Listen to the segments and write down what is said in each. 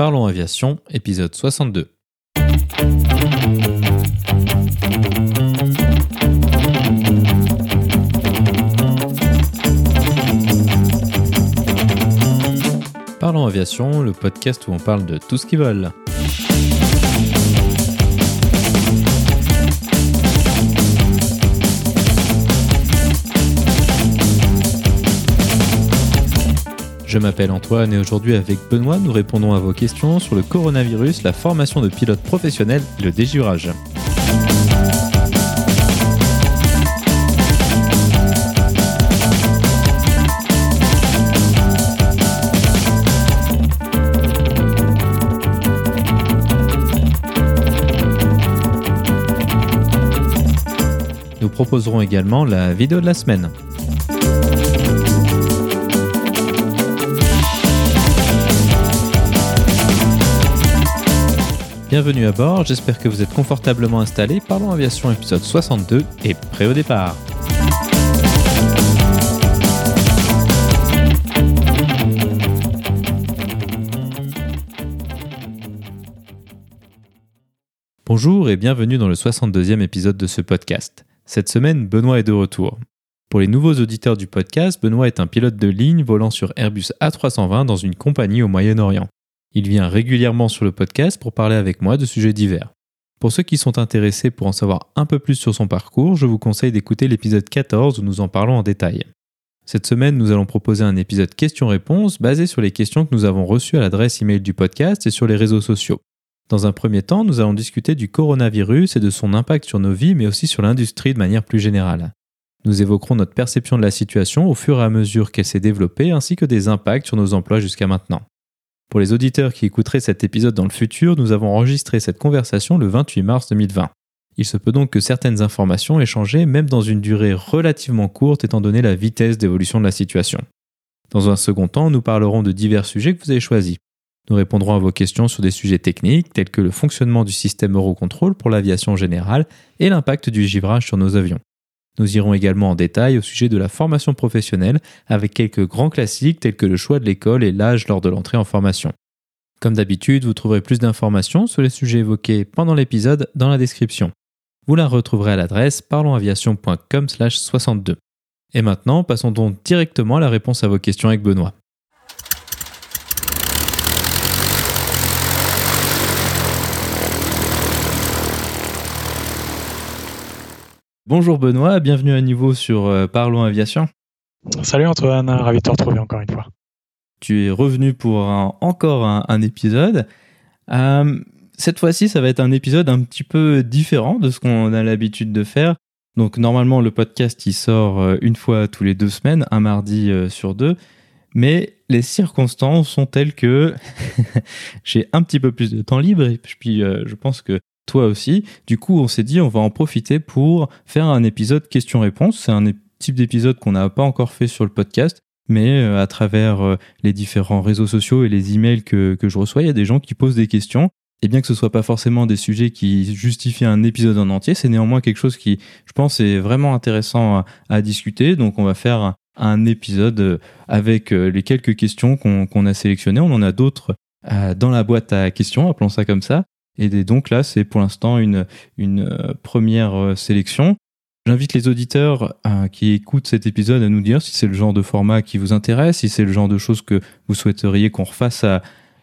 Parlons Aviation, épisode 62. Parlons Aviation, le podcast où on parle de tout ce qui vole. Je m'appelle Antoine et aujourd'hui avec Benoît, nous répondons à vos questions sur le coronavirus, la formation de pilotes professionnels et le déjurage. Nous proposerons également la vidéo de la semaine. Bienvenue à bord, j'espère que vous êtes confortablement installés. Parlons Aviation épisode 62 et prêt au départ. Bonjour et bienvenue dans le 62e épisode de ce podcast. Cette semaine, Benoît est de retour. Pour les nouveaux auditeurs du podcast, Benoît est un pilote de ligne volant sur Airbus A320 dans une compagnie au Moyen-Orient. Il vient régulièrement sur le podcast pour parler avec moi de sujets divers. Pour ceux qui sont intéressés pour en savoir un peu plus sur son parcours, je vous conseille d'écouter l'épisode 14 où nous en parlons en détail. Cette semaine, nous allons proposer un épisode questions-réponses basé sur les questions que nous avons reçues à l'adresse email du podcast et sur les réseaux sociaux. Dans un premier temps, nous allons discuter du coronavirus et de son impact sur nos vies, mais aussi sur l'industrie de manière plus générale. Nous évoquerons notre perception de la situation au fur et à mesure qu'elle s'est développée, ainsi que des impacts sur nos emplois jusqu'à maintenant. Pour les auditeurs qui écouteraient cet épisode dans le futur, nous avons enregistré cette conversation le 28 mars 2020. Il se peut donc que certaines informations aient changé même dans une durée relativement courte étant donné la vitesse d'évolution de la situation. Dans un second temps, nous parlerons de divers sujets que vous avez choisis. Nous répondrons à vos questions sur des sujets techniques tels que le fonctionnement du système Eurocontrol pour l'aviation générale et l'impact du givrage sur nos avions. Nous irons également en détail au sujet de la formation professionnelle avec quelques grands classiques tels que le choix de l'école et l'âge lors de l'entrée en formation. Comme d'habitude, vous trouverez plus d'informations sur les sujets évoqués pendant l'épisode dans la description. Vous la retrouverez à l'adresse parlonsaviation.com/62. Et maintenant, passons donc directement à la réponse à vos questions avec Benoît. Bonjour Benoît, bienvenue à nouveau sur euh, Parlons Aviation. Salut Antoine, ravi de te retrouver encore une fois. Tu es revenu pour encore un, épisode. Euh, cette fois-ci, ça va être un épisode un petit peu différent de ce qu'on a l'habitude de faire. Donc normalement, le podcast, il sort euh, une fois tous les deux semaines, un mardi sur deux. Mais les circonstances sont telles que j'ai un petit peu plus de temps libre et puis je pense que toi aussi. Du coup, on s'est dit, on va en profiter pour faire un épisode questions-réponses. C'est un type d'épisode qu'on n'a pas encore fait sur le podcast, mais euh, à travers euh, les différents réseaux sociaux et les emails que, que je reçois, il y a des gens qui posent des questions. Et bien que ce soit pas forcément des sujets qui justifient un épisode en entier, c'est néanmoins quelque chose qui, je pense, est vraiment intéressant à, discuter. Donc, on va faire un, épisode avec euh, les quelques questions qu'on a sélectionnées. On en a d'autres dans la boîte à questions, appelons ça comme ça. Et donc là, c'est pour l'instant une, une euh, première euh, sélection. J'invite les auditeurs euh, qui écoutent cet épisode à nous dire si c'est le genre de format qui vous intéresse, si c'est le genre de choses que vous souhaiteriez qu'on refasse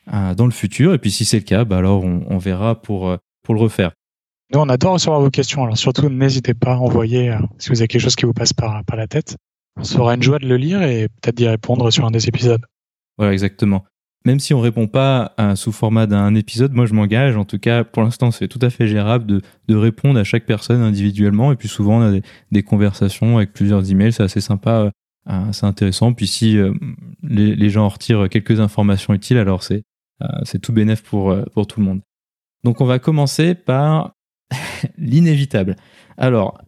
dans le futur. Et puis si c'est le cas, bah alors on, verra pour, pour le refaire. Nous, on adore recevoir vos questions. Alors surtout, n'hésitez pas à envoyer si vous avez quelque chose qui vous passe par, par la tête. On sera une joie de le lire et peut-être d'y répondre sur un des épisodes. Voilà, exactement même si on répond pas sous format d'un épisode, moi je m'engage, en tout cas pour l'instant c'est tout à fait gérable de, répondre à chaque personne individuellement et puis souvent on a des, conversations avec plusieurs emails, c'est assez sympa, euh, c'est intéressant. Puis si euh, les, gens en retirent quelques informations utiles, alors c'est euh, tout bénéf pour, pour tout le monde. Donc on va commencer par l'inévitable. Alors,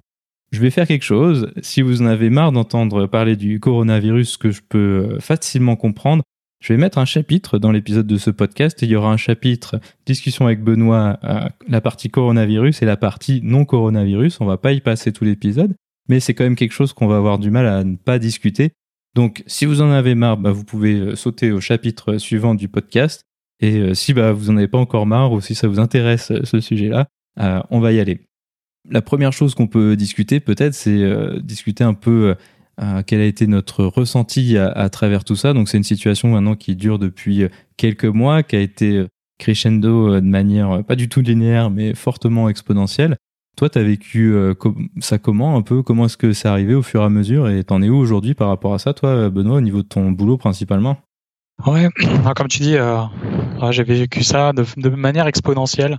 je vais faire quelque chose. Si vous en avez marre d'entendre parler du coronavirus, que je peux facilement comprendre, je vais mettre un chapitre dans l'épisode de ce podcast. il y aura un chapitre discussion avec Benoît, euh, la partie coronavirus et la partie non coronavirus. On va pas y passer tout l'épisode, mais c'est quand même quelque chose qu'on va avoir du mal à ne pas discuter. Donc, si vous en avez marre, bah, vous pouvez euh, sauter au chapitre suivant du podcast. Et si bah, vous n'en avez pas encore marre ou si ça vous intéresse ce sujet-là, on va y aller. La première chose qu'on peut discuter peut-être, c'est discuter un peu quel a été notre ressenti à, travers tout ça? Donc c'est une situation maintenant qui dure depuis quelques mois, qui a été crescendo de manière pas du tout linéaire, mais fortement exponentielle. Toi, tu as vécu ça comment un peu? Comment est-ce que c'est arrivé au fur et à mesure? Et t'en es où aujourd'hui par rapport à ça, toi, Benoît, au niveau de ton boulot principalement? Ouais, comme tu dis, euh, j'ai vécu ça de, manière exponentielle.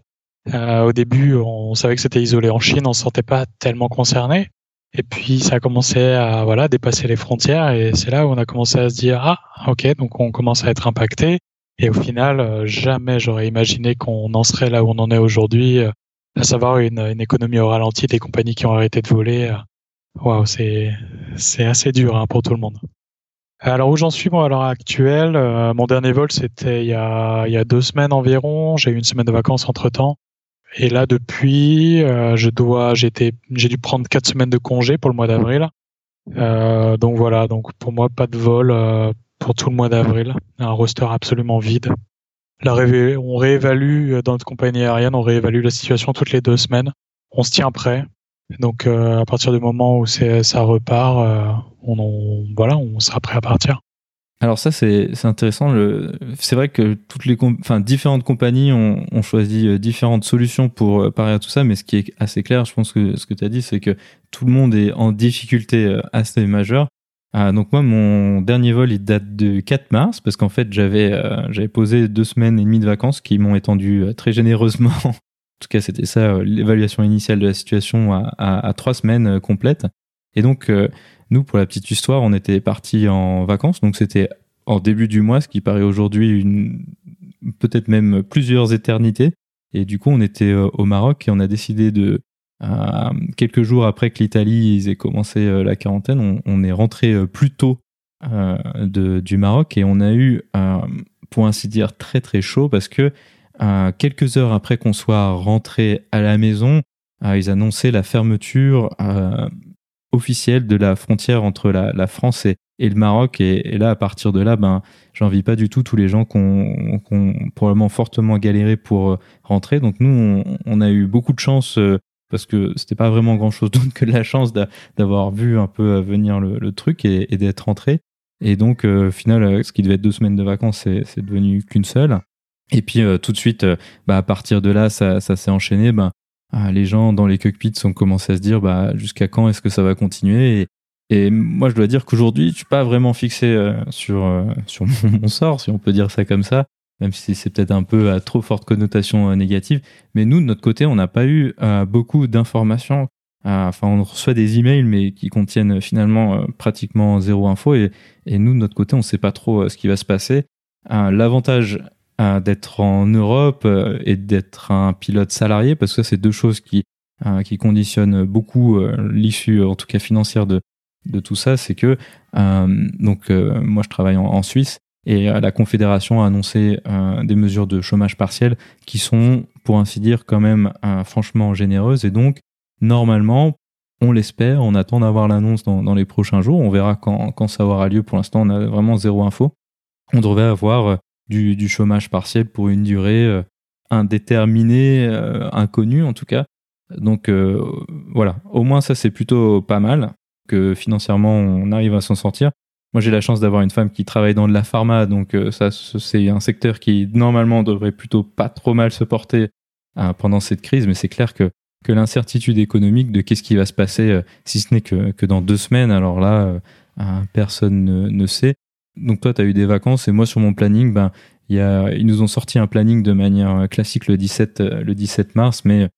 Euh, au début, on savait que c'était isolé en Chine, on ne se sentait pas tellement concerné. Et puis, ça a commencé à voilà dépasser les frontières, et c'est là où on a commencé à se dire ah, ok, donc on commence à être impacté. Et au final, euh, jamais j'aurais imaginé qu'on en serait là où on en est aujourd'hui, euh, à savoir une, une, économie au ralenti, des compagnies qui ont arrêté de voler. Euh. Waouh, c'est c'est assez dur hein, pour tout le monde. Alors où j'en suis moi à l'heure actuelle, mon dernier vol c'était il y a, il y a deux semaines environ. J'ai eu une semaine de vacances entre temps. Et là depuis, euh, je dois, j'étais, j'ai dû prendre quatre semaines de congé pour le mois d'avril. Euh, donc voilà, donc pour moi pas de vol euh, pour tout le mois d'avril, un roster absolument vide. On réévalue dans notre compagnie aérienne, on réévalue la situation toutes les deux semaines. On se tient prêt. Donc à partir du moment où ça repart, on, voilà, on sera prêt à partir. Alors ça c'est intéressant. C'est vrai que toutes les enfin différentes compagnies ont, ont, choisi euh, différentes solutions pour euh, parer à tout ça, mais ce qui est assez clair, je pense que ce que tu as dit, c'est que tout le monde est en difficulté euh, assez majeure. Ah, donc moi mon dernier vol il date de 4 mars parce qu'en fait j'avais j'avais posé deux semaines et demie de vacances qui m'ont étendu très généreusement. en tout cas c'était ça l'évaluation initiale de la situation à, trois semaines complètes. Et donc nous, pour la petite histoire, on était partis en vacances, donc c'était en début du mois, ce qui paraît aujourd'hui une peut-être même plusieurs éternités. Et du coup, on était euh, au Maroc et on a décidé de euh, quelques jours après que l'Italie ait commencé euh, la quarantaine, on, est rentré plus tôt du Maroc et on a eu, pour ainsi dire, très très chaud parce que quelques heures après qu'on soit rentré à la maison, ils annonçaient la fermeture officielle de la frontière entre la, France et, le Maroc. Et, là, à partir de là, ben, j'envie pas du tout tous les gens qui ont, probablement fortement galéré pour euh, rentrer. Donc nous, on, a eu beaucoup de chance euh, parce que c'était pas vraiment grand chose d'autre que de la chance d'avoir vu un peu euh, venir le, truc et, d'être rentré. Et donc, au final, ce qui devait être deux semaines de vacances, c'est devenu qu'une seule. Et puis tout de suite, bah, à partir de là, ça, ça s'est enchaîné. Ben, les gens dans les cockpits ont commencé à se dire bah, jusqu'à quand est-ce que ça va continuer? Et, moi, je dois dire qu'aujourd'hui, je suis pas vraiment fixé euh, sur, euh, sur mon, sort, si on peut dire ça comme ça, même si c'est peut-être un peu à trop forte connotation euh, négative. Mais nous, de notre côté, on n'a pas eu beaucoup d'informations. Enfin, on reçoit des emails, mais qui contiennent finalement pratiquement zéro info. Et, et, nous, de notre côté, on ne sait pas trop ce qui va se passer. L'avantage d'être en Europe euh, et d'être un pilote salarié, parce que c'est deux choses qui, euh, qui conditionnent beaucoup euh, l'issue, en tout cas financière, de, de tout ça. C'est que, donc, moi, je travaille en, Suisse et la Confédération a annoncé des mesures de chômage partiel qui sont, pour ainsi dire, quand même franchement généreuses. Et donc, normalement, on l'espère, on attend d'avoir l'annonce dans, dans, les prochains jours. On verra quand, quand ça aura lieu. Pour l'instant, on a vraiment zéro info. On devrait avoir du, chômage partiel pour une durée euh, indéterminée, euh, inconnue en tout cas. Donc euh, voilà, au moins ça c'est plutôt pas mal, que financièrement on arrive à s'en sortir. Moi j'ai la chance d'avoir une femme qui travaille dans de la pharma, donc ça c'est un secteur qui normalement devrait plutôt pas trop mal se porter pendant cette crise, mais c'est clair que, que l'incertitude économique de qu'est-ce qui va se passer, si ce n'est que, que dans deux semaines, alors là, personne ne, sait donc toi, tu as eu des vacances et moi, sur mon planning, ben, ils nous ont sorti un planning de manière classique le 17, euh, le 17 mars, mais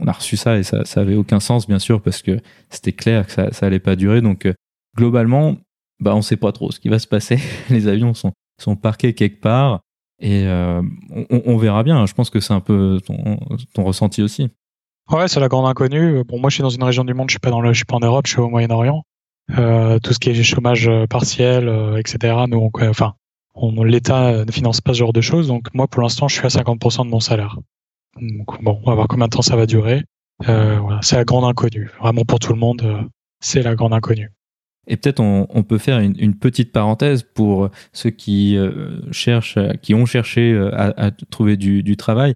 on a reçu ça et ça, ça avait aucun sens, bien sûr, parce que c'était clair que ça, ça allait pas durer. Donc, euh, globalement, bah, on sait pas trop ce qui va se passer. Les avions sont, sont parqués quelque part et euh, on, verra bien. Je pense que c'est un peu ton, ton ressenti aussi. Ouais, c'est la grande inconnue. Bon, moi, je suis dans une région du monde, je suis suis pas en Europe, je suis au Moyen-Orient. Euh, tout ce qui est chômage euh, partiel, euh, etc. Nous, enfin, l'État ne finance pas ce genre de choses. Donc moi, pour l'instant, je suis à 50% de mon salaire. Donc, bon, on va voir combien de temps ça va durer. C'est la grande inconnue. Vraiment pour tout le monde, c'est la grande inconnue. Et peut-être on, peut faire une, petite parenthèse pour ceux qui cherchent, qui ont cherché à, trouver du, travail.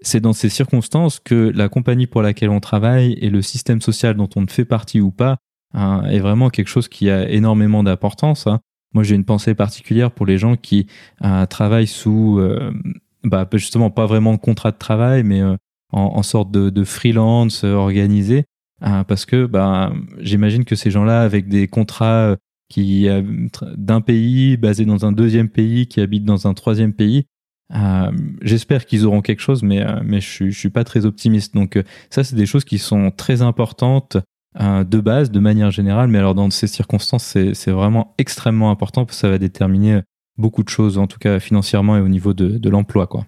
C'est dans ces circonstances que la compagnie pour laquelle on travaille et le système social dont on fait partie ou pas hein, est vraiment quelque chose qui a énormément d'importance. Hein. Moi, j'ai une pensée particulière pour les gens qui travaillent sous bah, justement pas vraiment de contrat de travail, mais euh, en, sorte de, freelance euh, organisé, hein, parce que bah, j'imagine que ces gens-là, avec des contrats euh, qui d'un pays basé dans un deuxième pays, qui habitent dans un troisième pays, j'espère qu'ils auront quelque chose, mais, mais je, je suis pas très optimiste. Donc ça, c'est des choses qui sont très importantes de base, de manière générale, mais alors dans ces circonstances, c'est vraiment extrêmement important parce que ça va déterminer beaucoup de choses, en tout cas financièrement et au niveau de, l'emploi. Quoi.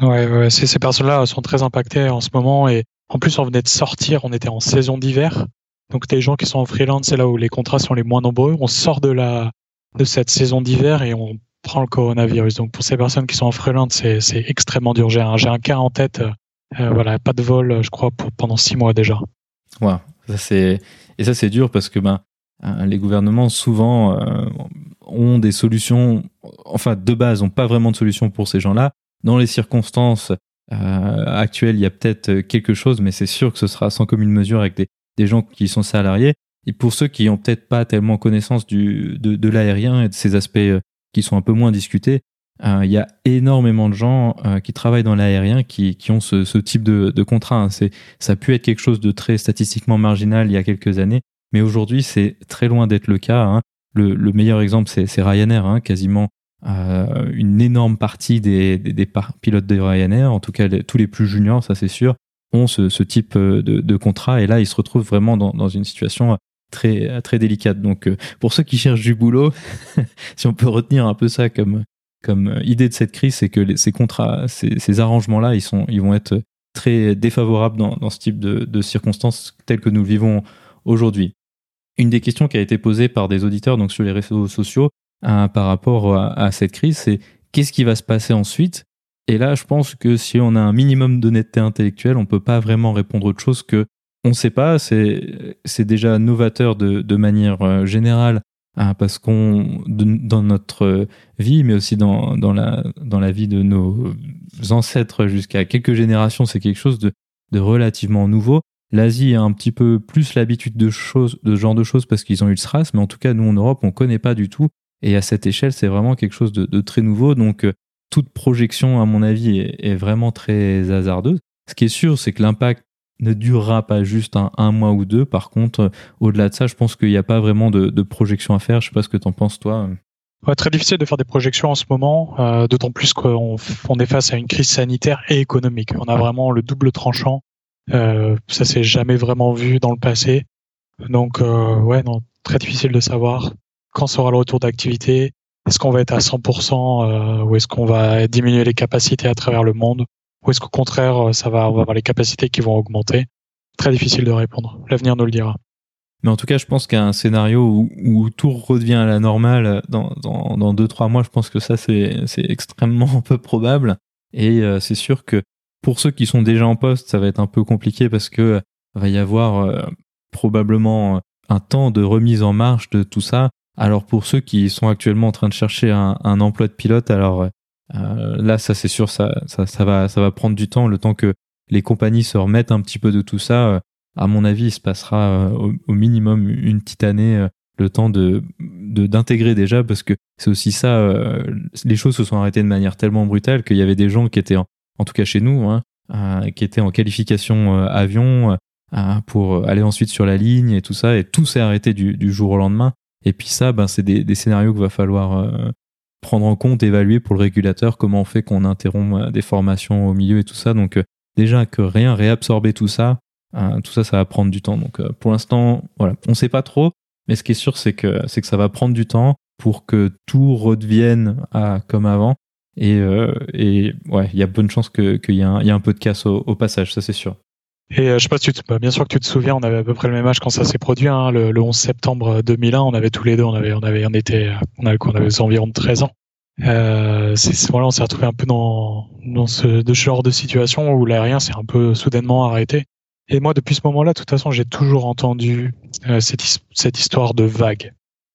Ouais, ouais ces, ces personnes-là sont très impactées en ce moment et en plus on venait de sortir, on était en saison d'hiver. Donc des gens qui sont en freelance, c'est là où les contrats sont les moins nombreux. On sort de la de cette saison d'hiver et on prend le coronavirus. Donc pour ces personnes qui sont en freelance, c'est, extrêmement dur. J'ai un, cas en tête, euh, voilà, pas de vol, je crois, pour, pendant six mois déjà. Ouais, ça c'est et ça c'est dur parce que ben euh, les gouvernements souvent euh, ont des solutions, enfin de base, n'ont pas vraiment de solution pour ces gens-là. Dans les circonstances euh, actuelles, il y a peut-être quelque chose, mais c'est sûr que ce sera sans commune mesure avec des, des gens qui sont salariés. Et pour ceux qui n'ont peut-être pas tellement connaissance du, de, de l'aérien et de ces aspects qui sont un peu moins discutés, il y a énormément de gens qui travaillent dans l'aérien qui, qui, ont ce, type de, de contrat. Hein. C'est, ça a pu être quelque chose de très statistiquement marginal il y a quelques années, mais aujourd'hui, c'est très loin d'être le cas. Hein. Le, meilleur exemple, c'est Ryanair, hein, quasiment euh, une énorme partie des, pilotes de Ryanair, en tout cas tous les plus juniors, ça c'est sûr, ont ce, type euh, de, contrat. Et là, ils se retrouvent vraiment dans, une situation très, très délicate. Donc, euh, pour ceux qui cherchent du boulot, si on peut retenir un peu ça comme, comme idée de cette crise, c'est que ces contrats, ces, arrangements-là, ils, sont, ils vont être très défavorables dans, ce type de, circonstances telles que nous vivons aujourd'hui. Une des questions qui a été posée par des auditeurs donc sur les réseaux sociaux euh, par rapport à, cette crise, c'est qu'est-ce qui va se passer ensuite? Et là, je pense que si on a un minimum d'honnêteté intellectuelle, on peut pas vraiment répondre autre chose que on ne sait pas. C'est déjà novateur de, manière euh, générale parce qu'on dans notre vie, mais aussi dans, dans la dans la vie de nos ancêtres jusqu'à quelques générations, c'est quelque chose de de relativement nouveau. L'Asie a un petit peu plus l'habitude de choses, de ce genre de choses parce qu'ils ont eu le SRAS, mais en tout cas, nous en Europe, on connaît pas du tout. Et à cette échelle, c'est vraiment quelque chose de, très nouveau. Donc, euh, toute projection, à mon avis, est, vraiment très hasardeuse. Ce qui est sûr, c'est que l'impact ne durera pas juste un, mois ou deux. Par contre, euh, au-delà de ça, je pense qu'il n'y a pas vraiment de, projection à faire. Je sais pas ce que tu en penses, toi. Ouais, très difficile de faire des projections en ce moment, euh, d'autant plus qu'on on est face à une crise sanitaire et économique. On a vraiment le double tranchant euh, ça s'est jamais vraiment vu dans le passé. Donc euh, ouais, non, très difficile de savoir quand sera le retour d'activité. Est-ce qu'on va être à 100% euh, ou est-ce qu'on va diminuer les capacités à travers le monde? Ou est-ce qu'au contraire ça va avoir les capacités qui vont augmenter? Très difficile de répondre. L'avenir nous le dira. Mais en tout cas, je pense qu'un scénario où, tout redevient à la normale dans, dans, dans deux, trois mois, je pense que ça, c'est extrêmement peu probable. Et c'est sûr que pour ceux qui sont déjà en poste, ça va être un peu compliqué parce que euh, va y avoir euh, probablement euh, un temps de remise en marche de tout ça. Alors pour ceux qui sont actuellement en train de chercher un, emploi de pilote, alors là, ça c'est sûr, ça, ça, va, ça va prendre du temps, le temps que les compagnies se remettent un petit peu de tout ça. à mon avis, il se passera au, minimum une petite année, le temps de d'intégrer déjà, parce que c'est aussi ça. les choses se sont arrêtées de manière tellement brutale qu'il y avait des gens qui étaient en, en tout cas chez nous, hein, euh, qui était en qualification euh, avion euh, pour aller ensuite sur la ligne et tout ça, et tout s'est arrêté du, jour au lendemain. Et puis ça, ben, c'est des, scénarios qu'il va falloir prendre en compte, évaluer pour le régulateur, comment on fait qu'on interrompt des formations au milieu et tout ça. Donc déjà que rien réabsorber tout ça, tout ça, ça va prendre du temps. Donc pour l'instant, voilà, on ne sait pas trop, mais ce qui est sûr, c'est que, c'est que ça va prendre du temps pour que tout redevienne à, comme avant. Et, euh, ouais, il y a bonne chance qu'il y, ait un peu de casse au, passage, ça c'est sûr. Et euh, je sais pas si tu te, bah, bien sûr que tu te souviens, on avait à peu près le même âge quand ça s'est produit. Hein, le, le, 11 septembre 2001, on avait tous les deux, on avait, on avait, on était, on avait, on avait environ 13 ans. Euh, c'est, voilà, on s'est retrouvé un peu dans, dans ce genre de situation où l'aérien s'est un peu soudainement arrêté. Et moi, depuis ce moment-là, de toute façon, j'ai toujours entendu euh, cette, cette histoire de vague.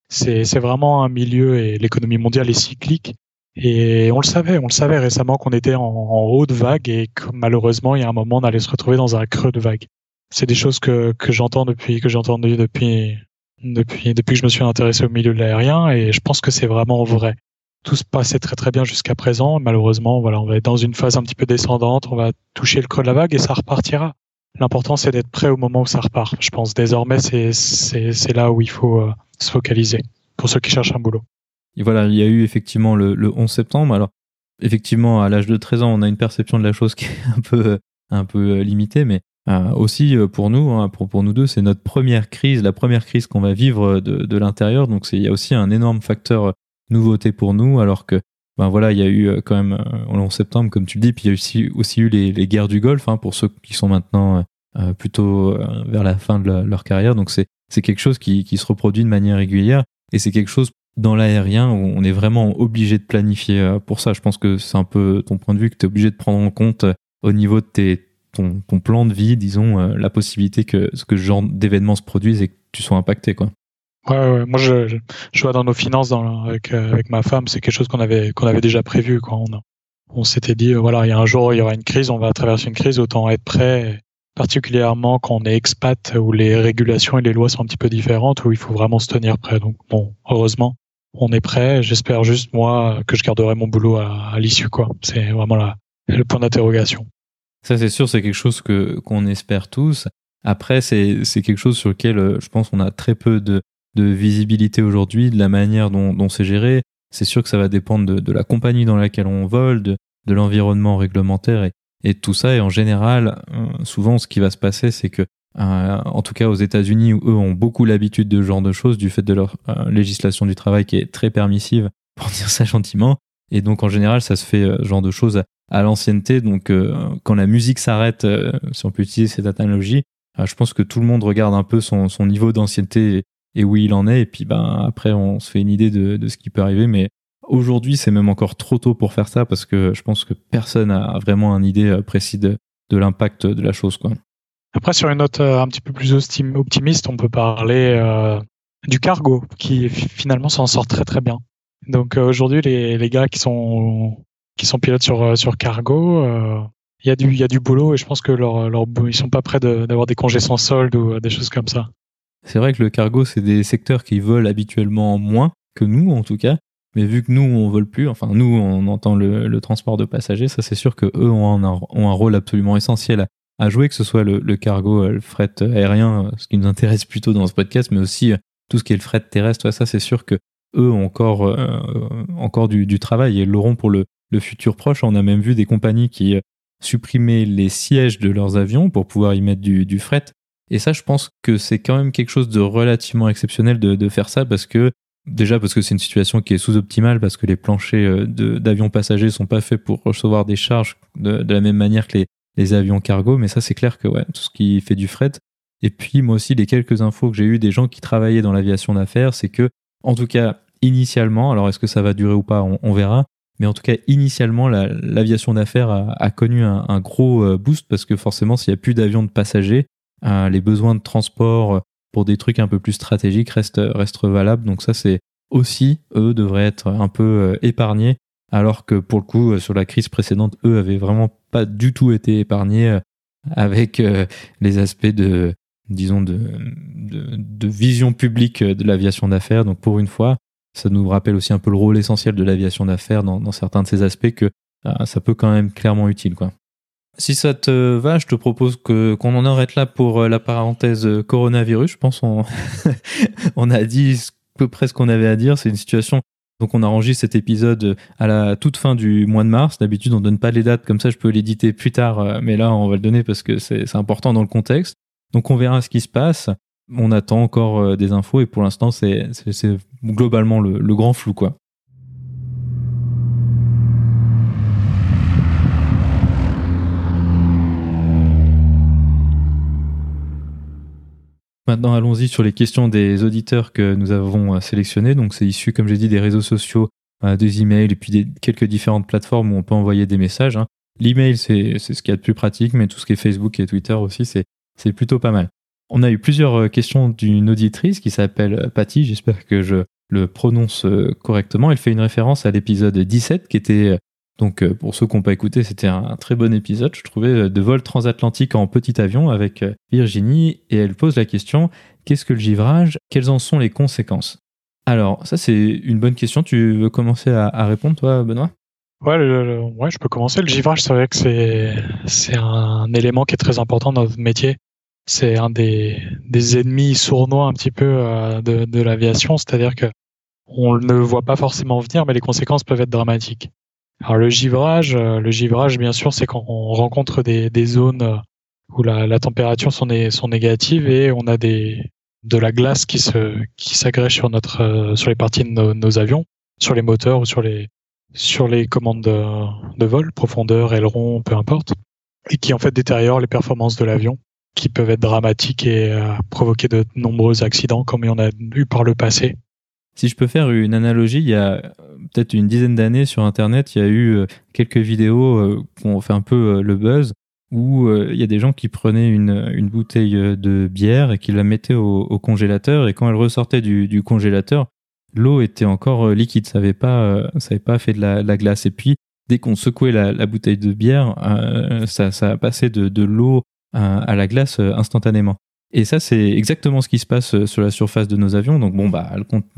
c'est vraiment un milieu et l'économie mondiale est cyclique. Et on le savait, on le savait récemment qu'on était en, haut de vague et que malheureusement, il y a un moment, on allait se retrouver dans un creux de vague. C'est des choses que, que j'entends depuis, que j'ai depuis, depuis, depuis que je me suis intéressé au milieu de l'aérien et je pense que c'est vraiment vrai. Tout se passait très très bien jusqu'à présent. Malheureusement, voilà, on va être dans une phase un petit peu descendante, on va toucher le creux de la vague et ça repartira. L'important, c'est d'être prêt au moment où ça repart. Je pense désormais, c'est là où il faut euh, se focaliser pour ceux qui cherchent un boulot. Voilà, il y a eu effectivement le, le 11 septembre. Alors, effectivement, à l'âge de 13 ans, on a une perception de la chose qui est un peu, un peu euh, limitée, mais euh, aussi pour nous, hein, pour, pour nous deux, c'est notre première crise, la première crise qu'on va vivre de, de l'intérieur. Donc, il y a aussi un énorme facteur nouveauté pour nous, alors que ben voilà, il y a eu quand même le 11 septembre, comme tu le dis, puis il y a aussi, aussi eu les, les guerres du Golfe, hein, pour ceux qui sont maintenant euh, plutôt vers la fin de leur carrière. Donc, c'est quelque chose qui, qui se reproduit de manière régulière et c'est quelque chose dans l'aérien on est vraiment obligé de planifier euh, pour ça. Je pense que c'est un peu ton point de vue que tu es obligé de prendre en compte euh, au niveau de ton, plan de vie, disons, euh, la possibilité que ce genre d'événements se produisent et que tu sois impacté. Quoi. Ouais, ouais. moi je, vois dans nos finances avec, ma femme, c'est quelque chose qu'on avait, avait déjà prévu. Quoi. On, on s'était dit, voilà, il y a un jour, il y aura une crise, on va traverser une crise, autant être prêt particulièrement quand on est expat où les régulations et les lois sont un petit peu différentes, où il faut vraiment se tenir prêt. Donc bon, heureusement, on est prêt. J'espère juste moi que je garderai mon boulot à, l'issue, quoi. C'est vraiment la, le point d'interrogation. Ça, c'est sûr, c'est quelque chose que qu'on espère tous. Après, c'est c'est quelque chose sur lequel euh, je pense qu'on a très peu de de visibilité aujourd'hui, de la manière dont, dont c'est géré. C'est sûr que ça va dépendre de, de, la compagnie dans laquelle on vole, de, de l'environnement réglementaire et, et tout ça. Et en général, euh, souvent, ce qui va se passer, c'est que, euh, en tout cas aux États-Unis, où eux ont beaucoup l'habitude de ce genre de choses, du fait de leur euh, législation du travail qui est très permissive, pour dire ça gentiment. Et donc, en général, ça se fait ce genre de choses à, l'ancienneté. Donc, quand la musique s'arrête, si on peut utiliser cette analogie, je pense que tout le monde regarde un peu son, son niveau d'ancienneté et où il en est. Et puis, ben, après, on se fait une idée de, de ce qui peut arriver. Mais Aujourd'hui, c'est même encore trop tôt pour faire ça parce que je pense que personne n'a vraiment une idée euh, précise de, l'impact de la chose. Quoi. Après, sur une note euh, un petit peu plus optimiste, on peut parler euh, du cargo qui finalement s'en sort très très bien. Donc aujourd'hui, les, les, gars qui sont qui sont pilotes sur sur cargo, il y a du il y a du boulot et je pense que leur ils sont pas prêts d'avoir des congés sans solde ou des choses comme ça. C'est vrai que le cargo, c'est des secteurs qui volent habituellement moins que nous en tout cas. Mais vu que nous, on vole plus, enfin nous, on entend le, le transport de passagers, ça c'est sûr que eux ont un, ont un rôle absolument essentiel à, jouer, que ce soit le, cargo, euh, le fret aérien, euh, ce qui nous intéresse plutôt dans ce podcast, mais aussi euh, tout ce qui est le fret terrestre. Ça c'est sûr que eux ont encore, encore du, travail et l'auront pour le, futur proche. On a même vu des compagnies qui supprimaient les sièges de leurs avions pour pouvoir y mettre du, fret. Et ça, je pense que c'est quand même quelque chose de relativement exceptionnel de, faire ça parce que Déjà parce que c'est une situation qui est sous-optimale, parce que les planchers euh, d'avions passagers sont pas faits pour recevoir des charges de, la même manière que les, les avions cargo, mais ça c'est clair que ouais, tout ce qui fait du fret. Et puis moi aussi, les quelques infos que j'ai eues des gens qui travaillaient dans l'aviation d'affaires, c'est que, en tout cas, initialement, alors est-ce que ça va durer ou pas, on, verra, mais en tout cas, initialement, l'aviation d'affaires a, connu un, gros euh, boost parce que forcément, s'il n'y a plus d'avions de passagers, euh, les besoins de transport pour des trucs un peu plus stratégiques restent, restent valables. Donc ça, c'est aussi, eux, devraient être un peu euh, épargnés, alors que pour le coup, euh, sur la crise précédente, eux avaient vraiment pas du tout été épargnés euh, avec les aspects de, disons, de, de, vision publique de l'aviation d'affaires. Donc pour une fois, ça nous rappelle aussi un peu le rôle essentiel de l'aviation d'affaires dans, certains de ces aspects que ça peut quand même clairement utile, quoi. Si ça te va, je te propose que qu'on en arrête là pour euh, la parenthèse euh, coronavirus. Je pense on on a dit à peu près ce qu'on avait à dire. C'est une situation. Donc on a rangé cet épisode à la toute fin du mois de mars. D'habitude on donne pas les dates comme ça, je peux l'éditer plus tard, euh, mais là on va le donner parce que c'est important dans le contexte. Donc on verra ce qui se passe. On attend encore des infos et pour l'instant c'est globalement le, le grand flou quoi. Maintenant, allons-y sur les questions des auditeurs que nous avons euh, sélectionnés. Donc, c'est issu, comme j'ai dit, des réseaux sociaux, euh, des emails et puis des quelques différentes plateformes où on peut envoyer des messages. Hein. L'email, c'est ce qu'il y a de plus pratique, mais tout ce qui est Facebook et Twitter aussi, c'est plutôt pas mal. On a eu plusieurs euh, questions d'une auditrice qui s'appelle Patty. J'espère que je le prononce correctement. Elle fait une référence à l'épisode 17 qui était donc, pour ceux qui n'ont pas écouté, c'était un, très bon épisode, je trouvais, de vol transatlantique en petit avion avec Virginie. Et elle pose la question qu'est-ce que le givrage? Quelles en sont les conséquences? Alors, ça, c'est une bonne question. Tu veux commencer à, répondre, toi, Benoît? Ouais, ouais, je peux commencer. Le givrage, c'est vrai que c'est, un élément qui est très important dans notre métier. C'est un des, ennemis sournois un petit peu de, de l'aviation, c'est-à-dire que on ne le voit pas forcément venir, mais les conséquences peuvent être dramatiques. Alors le givrage, euh, le givrage, bien sûr, c'est quand on rencontre des, des zones euh, où la, la température sont, négatives et on a des de la glace qui se qui s'agrège sur notre euh, sur les parties de nos, avions, sur les moteurs ou sur les sur les commandes de, vol, profondeur, aileron, peu importe, et qui en fait détériore les performances de l'avion, qui peuvent être dramatiques et provoquer de nombreux accidents comme on a eu par le passé. Si je peux faire une analogie, il y a peut-être une dizaine d'années sur Internet, il y a eu euh, quelques vidéos euh, qui ont fait un peu euh, le buzz, où il y a des gens qui prenaient une, bouteille de bière et qui la mettaient au, congélateur, et quand elle ressortait du, congélateur, l'eau était encore liquide, ça n'avait pas, fait de la, la, glace. Et puis, dès qu'on secouait la, bouteille de bière, ça, passait de l'eau à la glace instantanément. Et ça, c'est exactement ce qui se passe euh, sur la surface de nos avions. Donc bon, bah,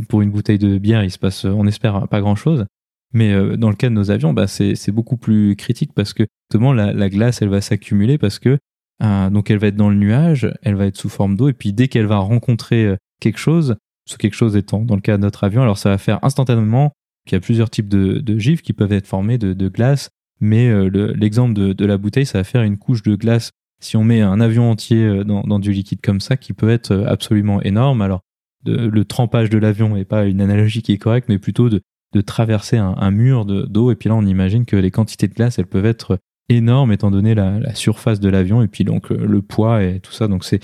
pour une bouteille de bière, il se passe, on espère, pas grand-chose. Mais euh, dans le cas de nos avions, bah, c'est beaucoup plus critique parce que justement, la, glace, elle va s'accumuler parce que euh, donc elle va être dans le nuage, elle va être sous forme d'eau, et puis dès qu'elle va rencontrer quelque chose, ce quelque chose étant dans le cas de notre avion, alors ça va faire instantanément qu'il y a plusieurs types de, de gifs qui peuvent être formés de, glace, mais l'exemple de, la bouteille, ça va faire une couche de glace si on met un avion entier euh, dans, du liquide comme ça, qui peut être euh, absolument énorme, alors le trempage de l'avion n'est pas une analogie qui est correcte, mais plutôt de, traverser un, mur d'eau. et puis là, on imagine que les quantités de glace, elles peuvent être énormes étant donné la, surface de l'avion et puis donc le, poids et tout ça. Donc c'est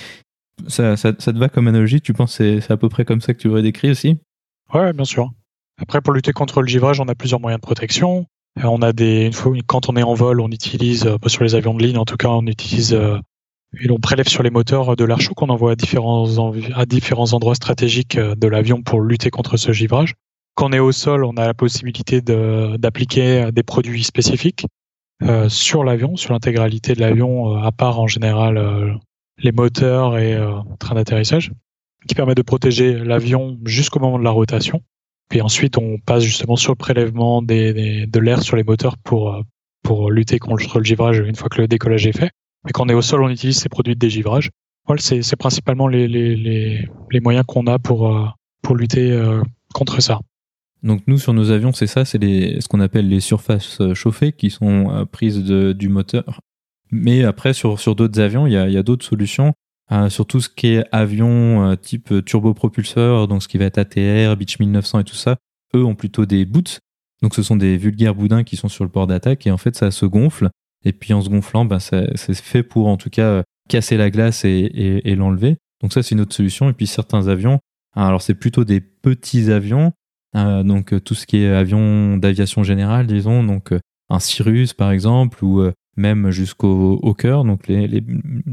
ça, te va comme analogie? Tu penses que c'est à peu près comme ça que tu aurais décrit aussi? Ouais, bien sûr. Après, pour lutter contre le givrage, on a plusieurs moyens de protection. Euh, on a des, quand on est en vol, on utilise, euh, sur les avions de ligne en tout cas, on utilise euh, et on prélève sur les moteurs de l'air chaud qu'on envoie à différents, endroits stratégiques de l'avion pour lutter contre ce givrage. Quand on est au sol, on a la possibilité d'appliquer des produits spécifiques sur l'avion, sur l'intégralité de l'avion, à part en général les moteurs et train d'atterrissage, qui permet de protéger l'avion jusqu'au moment de la rotation. Puis ensuite, on passe justement sur le prélèvement de l'air sur les moteurs pour, euh, pour lutter contre le givrage une fois que le décollage est fait. Mais quand on est au sol, on utilise ces produits de dégivrage. Voilà, c'est, principalement les, les, les, moyens qu'on a pour, euh, pour lutter euh, contre ça. Donc nous, sur nos avions, c'est ça, c'est ce qu'on appelle les surfaces chauffées qui sont prises du moteur. Mais après, sur, sur d'autres avions, il y a d'autres solutions. Euh, sur tout ce qui est avion euh, type turbopropulseur, donc ce qui va être ATR, Beech 1900 et tout ça, eux ont plutôt des boots. Donc ce sont des vulgaires boudins qui sont sur le port d'attaque et en fait ça se gonfle. Et puis en se gonflant, ben, c'est fait pour en tout cas euh, casser la glace et, et, l'enlever. Donc ça c'est une autre solution. Et puis certains avions, hein, alors c'est plutôt des petits avions, donc tout ce qui est avion d'aviation générale, disons, donc un Cirrus par exemple, ou même jusqu'au Hawker. Donc les,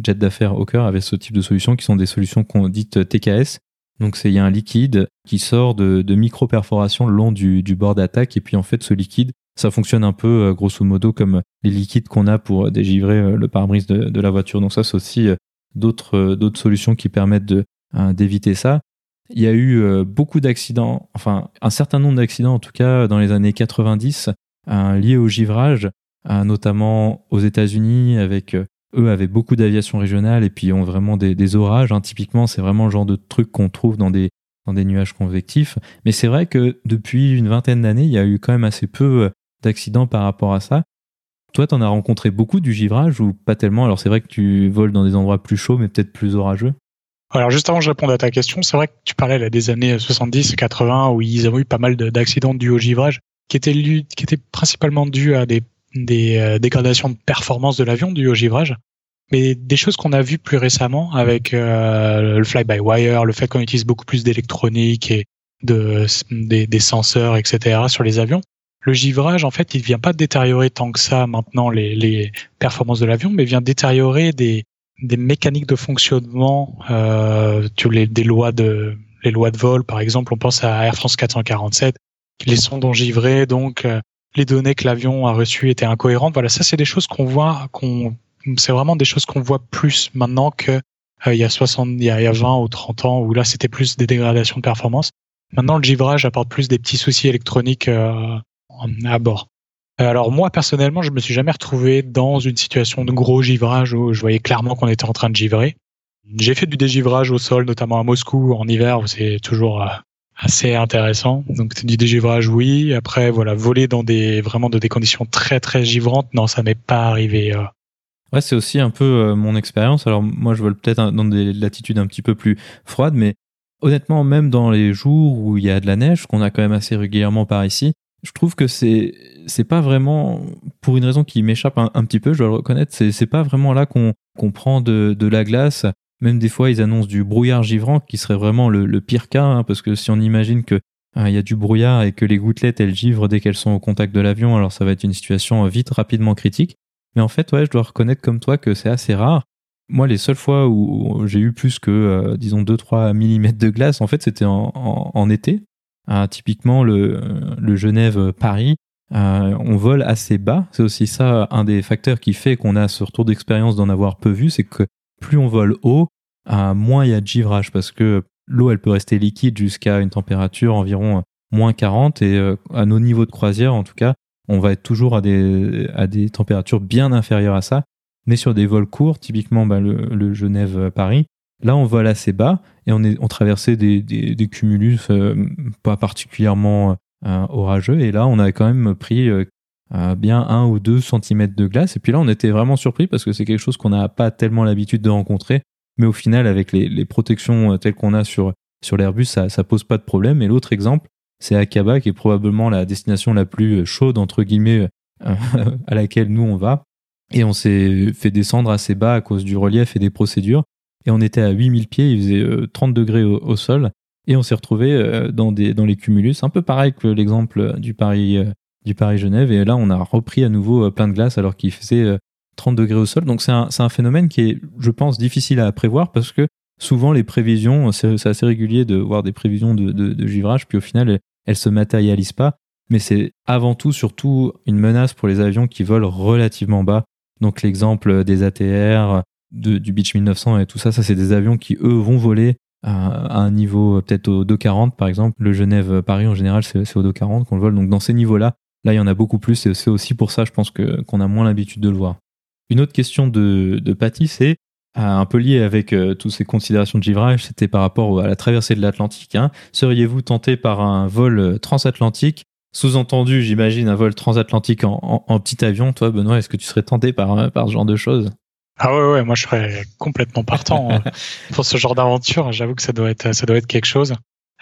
jets d'affaires Hawker avaient ce type de solutions qui sont des solutions qu'on dit TKS. Donc il y a un liquide qui sort de, micro-perforations le long du, bord d'attaque et puis en fait ce liquide ça fonctionne un peu euh, grosso modo comme les liquides qu'on a pour dégivrer euh, le pare-brise de, de, la voiture. Donc ça c'est aussi euh, d'autres solutions qui permettent d'éviter ça. Il y a eu beaucoup d'accidents, enfin un certain nombre d'accidents en tout cas dans les années 90 liés au givrage notamment aux États-Unis, avec euh, eux avaient beaucoup d'aviation régionale et puis ont vraiment des, orages. Hein. Typiquement, c'est vraiment le genre de truc qu'on trouve dans des, dans des nuages convectifs. Mais c'est vrai que depuis une vingtaine d'années, il y a eu quand même assez peu euh, d'accidents par rapport à ça. Toi, tu en as rencontré beaucoup du givrage ou pas tellement? Alors c'est vrai que tu voles dans des endroits plus chauds, mais peut-être plus orageux. Alors juste avant que je à ta question, c'est vrai que tu parlais là, des années 70 et 80 où ils avaient eu pas mal d'accidents dus au givrage qui qui étaient principalement dus à des des euh, dégradations de performance de l'avion du au givrage, mais des choses qu'on a vues plus récemment avec euh, le fly-by-wire, le fait qu'on utilise beaucoup plus d'électronique et de, des, des, senseurs, etc. sur les avions. Le givrage, en fait, il vient pas détériorer tant que ça maintenant les, les performances de l'avion, mais vient détériorer des, des mécaniques de fonctionnement, euh, les, des lois de les lois de vol, par exemple, on pense à Air France 447, les sondes ont donc les données que l'avion a reçues étaient incohérentes. Voilà, ça c'est des choses qu'on voit, qu'on, c'est vraiment des choses qu'on voit plus maintenant que il y a 60, il y a, 20 ou 30 ans où là c'était plus des dégradations de performance. Maintenant, le givrage apporte plus des petits soucis électroniques à bord. Alors moi personnellement, je me suis jamais retrouvé dans une situation de gros givrage où je voyais clairement qu'on était en train de givrer. J'ai fait du dégivrage au sol, notamment à Moscou en hiver, où c'est toujours euh, assez intéressant. Donc du dégivrage, oui. Après, voilà, voler dans des vraiment de des conditions très très givrantes, non, ça m'est pas arrivé. Euh. Ouais, c'est aussi un peu euh, mon expérience. Alors moi, je vole peut-être dans des latitudes un petit peu plus froides, mais honnêtement, même dans les jours où il y a de la neige, qu'on a quand même assez régulièrement par ici, je trouve que c'est c'est pas vraiment pour une raison qui m'échappe un, petit peu, je dois le reconnaître. C'est c'est pas vraiment là qu'on qu'on prend de, de la glace. Même des fois, ils annoncent du brouillard givrant, qui serait vraiment le, pire cas, hein, parce que si on imagine que hein, il y a du brouillard et que les gouttelettes elles givrent dès qu'elles sont au contact de l'avion, alors ça va être une situation vite rapidement critique. Mais en fait, ouais, je dois reconnaître comme toi que c'est assez rare. Moi, les seules fois où j'ai eu plus que, euh, disons, 2-3 mm de glace, en fait, c'était en, été. Euh, typiquement, le, Genève-Paris, euh, on vole assez bas. C'est aussi ça un des facteurs qui fait qu'on a ce retour d'expérience d'en avoir peu vu, c'est que plus on vole haut, euh, moins il y a de givrage parce que l'eau elle peut rester liquide jusqu'à une température environ moins 40 et à nos niveaux de croisière en tout cas, on va être toujours à des, températures bien inférieures à ça. Mais sur des vols courts, typiquement bah, le, Genève-Paris, Là, on vole assez bas et on, est, on traversait des, cumulus euh, pas particulièrement euh, orageux. Et là, on avait quand même pris euh, bien un ou deux centimètres de glace. Et puis là, on était vraiment surpris parce que c'est quelque chose qu'on n'a pas tellement l'habitude de rencontrer. Mais au final, avec les, protections telles qu'on a sur, sur l'Airbus, ça, ça pose pas de problème. Et l'autre exemple, c'est Akaba, qui est probablement la destination la plus chaude, entre guillemets, à laquelle nous on va. Et on s'est fait descendre assez bas à cause du relief et des procédures et on était à 8000 pieds, il faisait 30 euh, degrés au, sol, et on s'est retrouvé euh, dans, des, dans les cumulus, un peu pareil que l'exemple du Paris, euh, du Paris-Genève, et là on a repris à nouveau plein de glace alors qu'il faisait 30 degrés au sol. Donc c'est un, un, phénomène qui est, je pense, difficile à prévoir parce que souvent les prévisions, c'est assez régulier de voir des prévisions de, de, givrage, puis au final elles, elles se matérialisent pas. Mais c'est avant tout, surtout, une menace pour les avions qui volent relativement bas. Donc l'exemple des ATR, du Beach 1900 et tout ça, ça c'est des avions qui eux vont voler à, un niveau peut-être au 240 par exemple. Le Genève-Paris en général c'est au 240 qu'on le vole. Donc dans ces niveaux-là, là il y en a beaucoup plus et c'est aussi pour ça je pense que qu'on a moins l'habitude de le voir. Une autre question de, de Patty c'est euh, un peu lié avec euh, toutes ces considérations de givrage, c'était par rapport à la traversée de l'Atlantique. Hein. Seriez-vous tenté par un vol transatlantique? Sous-entendu, j'imagine, un vol transatlantique en, en, petit avion. Toi, Benoît, est-ce que tu serais tenté par, par ce genre de choses? Ah ouais, ouais, moi je serais complètement partant hein. pour ce genre d'aventure. J'avoue que ça doit être, ça doit être quelque chose.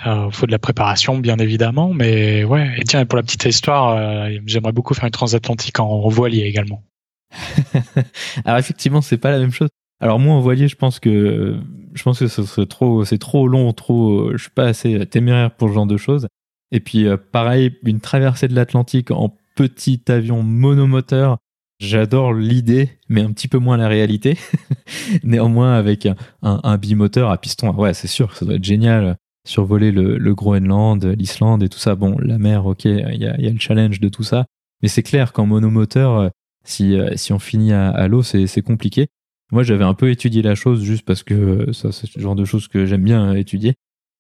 Il euh, faut de la préparation, bien évidemment, mais ouais. Et tiens, pour la petite histoire, euh, j'aimerais beaucoup faire une transatlantique en, voilier également. Alors effectivement, c'est pas la même chose. Alors moi en voilier, je pense que je pense que ce serait trop, c'est trop long, trop. Je suis pas assez téméraire pour ce genre de choses. Et puis euh, pareil, une traversée de l'Atlantique en petit avion monomoteur, J'adore l'idée, mais un petit peu moins la réalité. Néanmoins, avec un, bimoteur à piston, ouais, c'est sûr, ça doit être génial. Survoler le, Groenland, l'Islande et tout ça. Bon, la mer, ok, il y a, le challenge de tout ça. Mais c'est clair qu'en monomoteur, euh, si, euh, si on finit à, l'eau, c'est compliqué. Moi, j'avais un peu étudié la chose juste parce que euh, ça, c'est le genre de choses que j'aime bien étudier.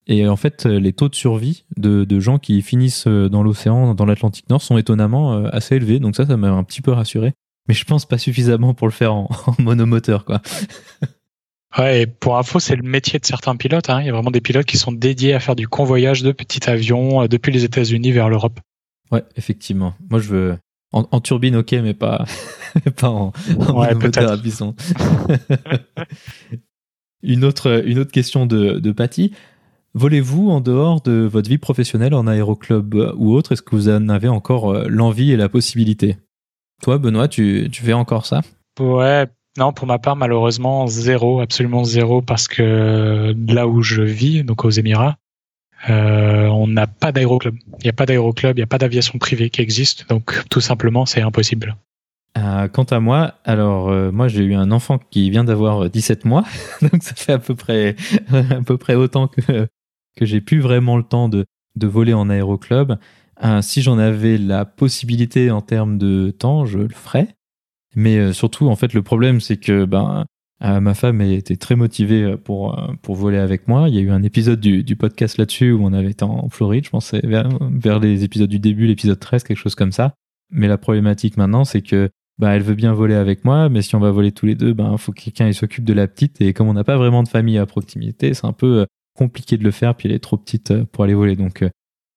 Et en fait, les taux de survie de, de gens qui finissent dans l'océan, dans l'Atlantique Nord, sont étonnamment assez élevés. Donc ça, ça m'a un petit peu rassuré mais je pense pas suffisamment pour le faire en, monomoteur, quoi. Ouais, et pour info, c'est le métier de certains pilotes. Hein. Il y a vraiment des pilotes qui sont dédiés à faire du convoyage de petits avions euh, depuis les États-Unis vers l'Europe. Ouais, effectivement. Moi, je veux en, turbine, ok, mais pas, pas en, à piston. une autre, une autre question de, de Patty. Volez-vous en dehors de votre vie professionnelle en aéroclub ou autre? Est-ce que vous en avez encore euh, l'envie et la possibilité? Toi, Benoît, tu, fais encore ça? Ouais, non, pour ma part, malheureusement, zéro, absolument zéro, parce que là où je vis, donc aux Émirats, euh, on n'a pas d'aéroclub. Il n'y a pas d'aéroclub, il n'y a pas d'aviation privée qui existe, donc tout simplement, c'est impossible. Euh, quant à moi, alors euh, moi j'ai eu un enfant qui vient d'avoir 17 mois, donc ça fait à peu près autant que j'ai plus vraiment le temps de, voler en aéroclub. Euh, si j'en avais la possibilité en termes de temps, je le ferais. Mais euh, surtout, en fait, le problème, c'est que ben, euh, ma femme était très motivée pour, pour voler avec moi. Il y a eu un épisode du, podcast là-dessus où on avait été en Floride, je pense, vers, vers les épisodes du début, l'épisode 13, quelque chose comme ça. Mais la problématique maintenant, c'est que bah, elle veut bien voler avec moi, mais si on va voler tous les deux, il ben, faut que quelqu'un s'occupe de la petite. Et comme on n'a pas vraiment de famille à proximité, c'est un peu compliqué de le faire, puis elle est trop petite pour aller voler. Donc, ce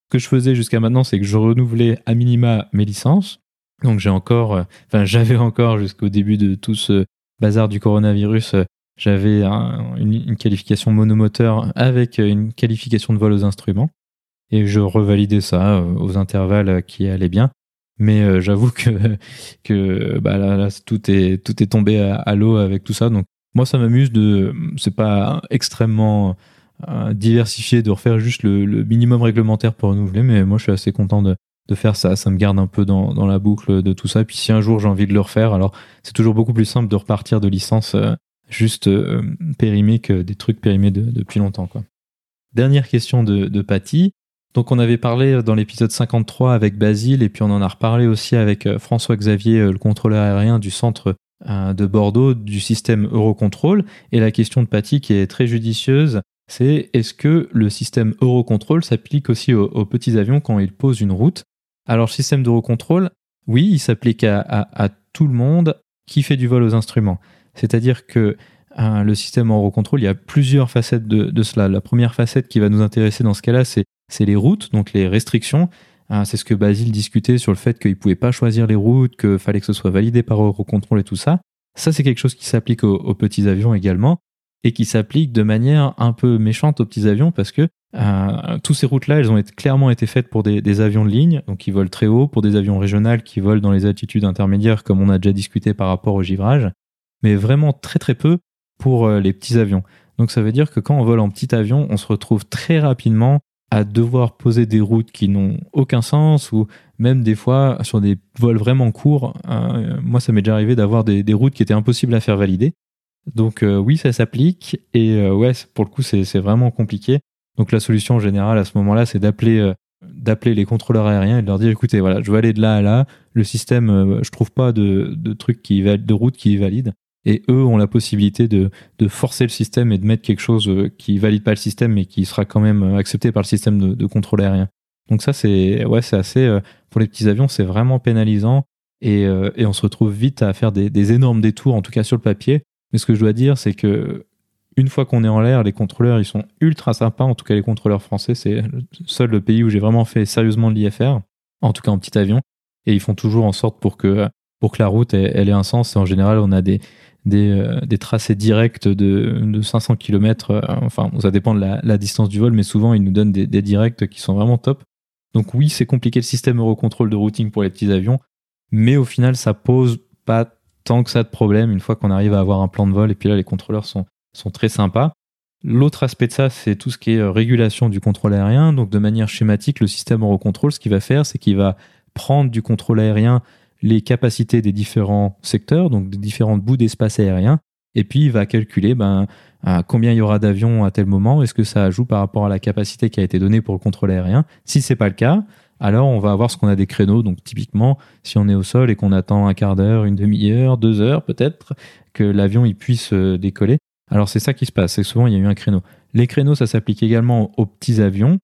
que je faisais jusqu'à maintenant, c'est que je renouvelais à minima mes licences. Donc j'ai encore, euh, enfin j'avais encore jusqu'au début de tout ce bazar du coronavirus, euh, j'avais une, qualification monomoteur avec une qualification de vol aux instruments. Et je revalidais ça euh, aux intervalles qui allaient bien. Mais j'avoue que, que bah là, tout, est, tout est tombé à, l'eau avec tout ça. Donc moi, ça m'amuse de. C'est pas extrêmement diversifier, de refaire juste le, minimum réglementaire pour renouveler. Mais moi, je suis assez content de, de faire ça. Ça me garde un peu dans, la boucle de tout ça. Puis si un jour j'ai envie de le refaire, alors c'est toujours beaucoup plus simple de repartir de licence euh, juste euh, périmée que des trucs périmés depuis longtemps. Dernière question de, de Patty. Donc on avait parlé dans l'épisode 53 avec Basile et puis on en a reparlé aussi avec euh, François-Xavier, le contrôleur aérien du centre de Bordeaux du système Eurocontrol. Et la question de Patty qui est très judicieuse, c'est est-ce que le système Eurocontrol s'applique aussi aux, petits avions quand ils posent une route? Alors, système d'Eurocontrol, oui, il s'applique à, tout le monde qui fait du vol aux instruments. C'est-à-dire que hein, le système Eurocontrol, il y a plusieurs facettes de, cela. La première facette qui va nous intéresser dans ce cas-là, c'est les routes, donc les restrictions. Hein, c'est ce que Basile discutait sur le fait qu'il ne pouvait pas choisir les routes, qu'il fallait que ce soit validé par Eurocontrol et tout ça. Ça, c'est quelque chose qui s'applique aux, petits avions également et qui s'applique de manière un peu méchante aux petits avions parce que euh, toutes ces routes-là, elles ont clairement été faites pour des, avions de ligne, donc qui volent très haut, pour des avions régionaux qui volent dans les altitudes intermédiaires, comme on a déjà discuté par rapport au givrage, mais vraiment très très peu pour euh, les petits avions. Donc ça veut dire que quand on vole en petit avion, on se retrouve très rapidement à devoir poser des routes qui n'ont aucun sens ou même des fois sur des vols vraiment courts. Euh, moi, ça m'est déjà arrivé d'avoir des, routes qui étaient impossibles à faire valider donc oui, ça s'applique et ouais, pour le coup, c'est vraiment compliqué. Donc la solution générale à ce moment-là, c'est d'appeler euh, d'appeler les contrôleurs aériens et de leur dire écoutez, voilà, je veux aller de là à là. Le système, je trouve pas de, truc qui de route qui est valide. Et eux ont la possibilité de, forcer le système et de mettre quelque chose qui valide pas le système mais qui sera quand même accepté par le système de, contrôle aérien. Donc ça, c'est ouais, c'est assez pour les petits avions, c'est vraiment pénalisant et, on se retrouve vite à faire des énormes détours, en tout cas sur le papier, mais ce que je dois dire, c'est que une fois qu'on est en l'air, les contrôleurs, ils sont ultra sympas. En tout cas, les contrôleurs français, c'est le seul le pays où j'ai vraiment fait sérieusement de l'IFR, en tout cas en petit avion. Et ils font toujours en sorte pour que, pour que la route, ait un sens. Et en général, on a des, des, euh, des tracés directs de, de 500 km. Euh, enfin, ça dépend de la, distance du vol, mais souvent, ils nous donnent des, des directs qui sont vraiment top. Donc oui, c'est compliqué le système Eurocontrol de routing pour les petits avions, mais au final, ça pose pas tant que ça de problème une fois qu'on arrive à avoir un plan de vol. Et puis là, les contrôleurs sont, sont très sympas. L'autre aspect de ça, c'est tout ce qui est euh, régulation du contrôle aérien. Donc, de manière schématique, le système Eurocontrol, ce qu'il va faire, c'est qu'il va prendre du contrôle aérien les capacités des différents secteurs, donc des différents bouts d'espace aérien, et puis il va calculer ben, combien il y aura d'avions à tel moment, est-ce que ça ajoute par rapport à la capacité qui a été donnée pour le contrôle aérien. Si c'est pas le cas, alors on va avoir ce qu'on a des créneaux. Donc typiquement, si on est au sol et qu'on attend un quart d'heure, une demi-heure, deux heures peut-être, que l'avion puisse euh, décoller. Alors c'est ça qui se passe, c'est souvent il y a eu un créneau. Les créneaux, ça s'applique également aux petits avions.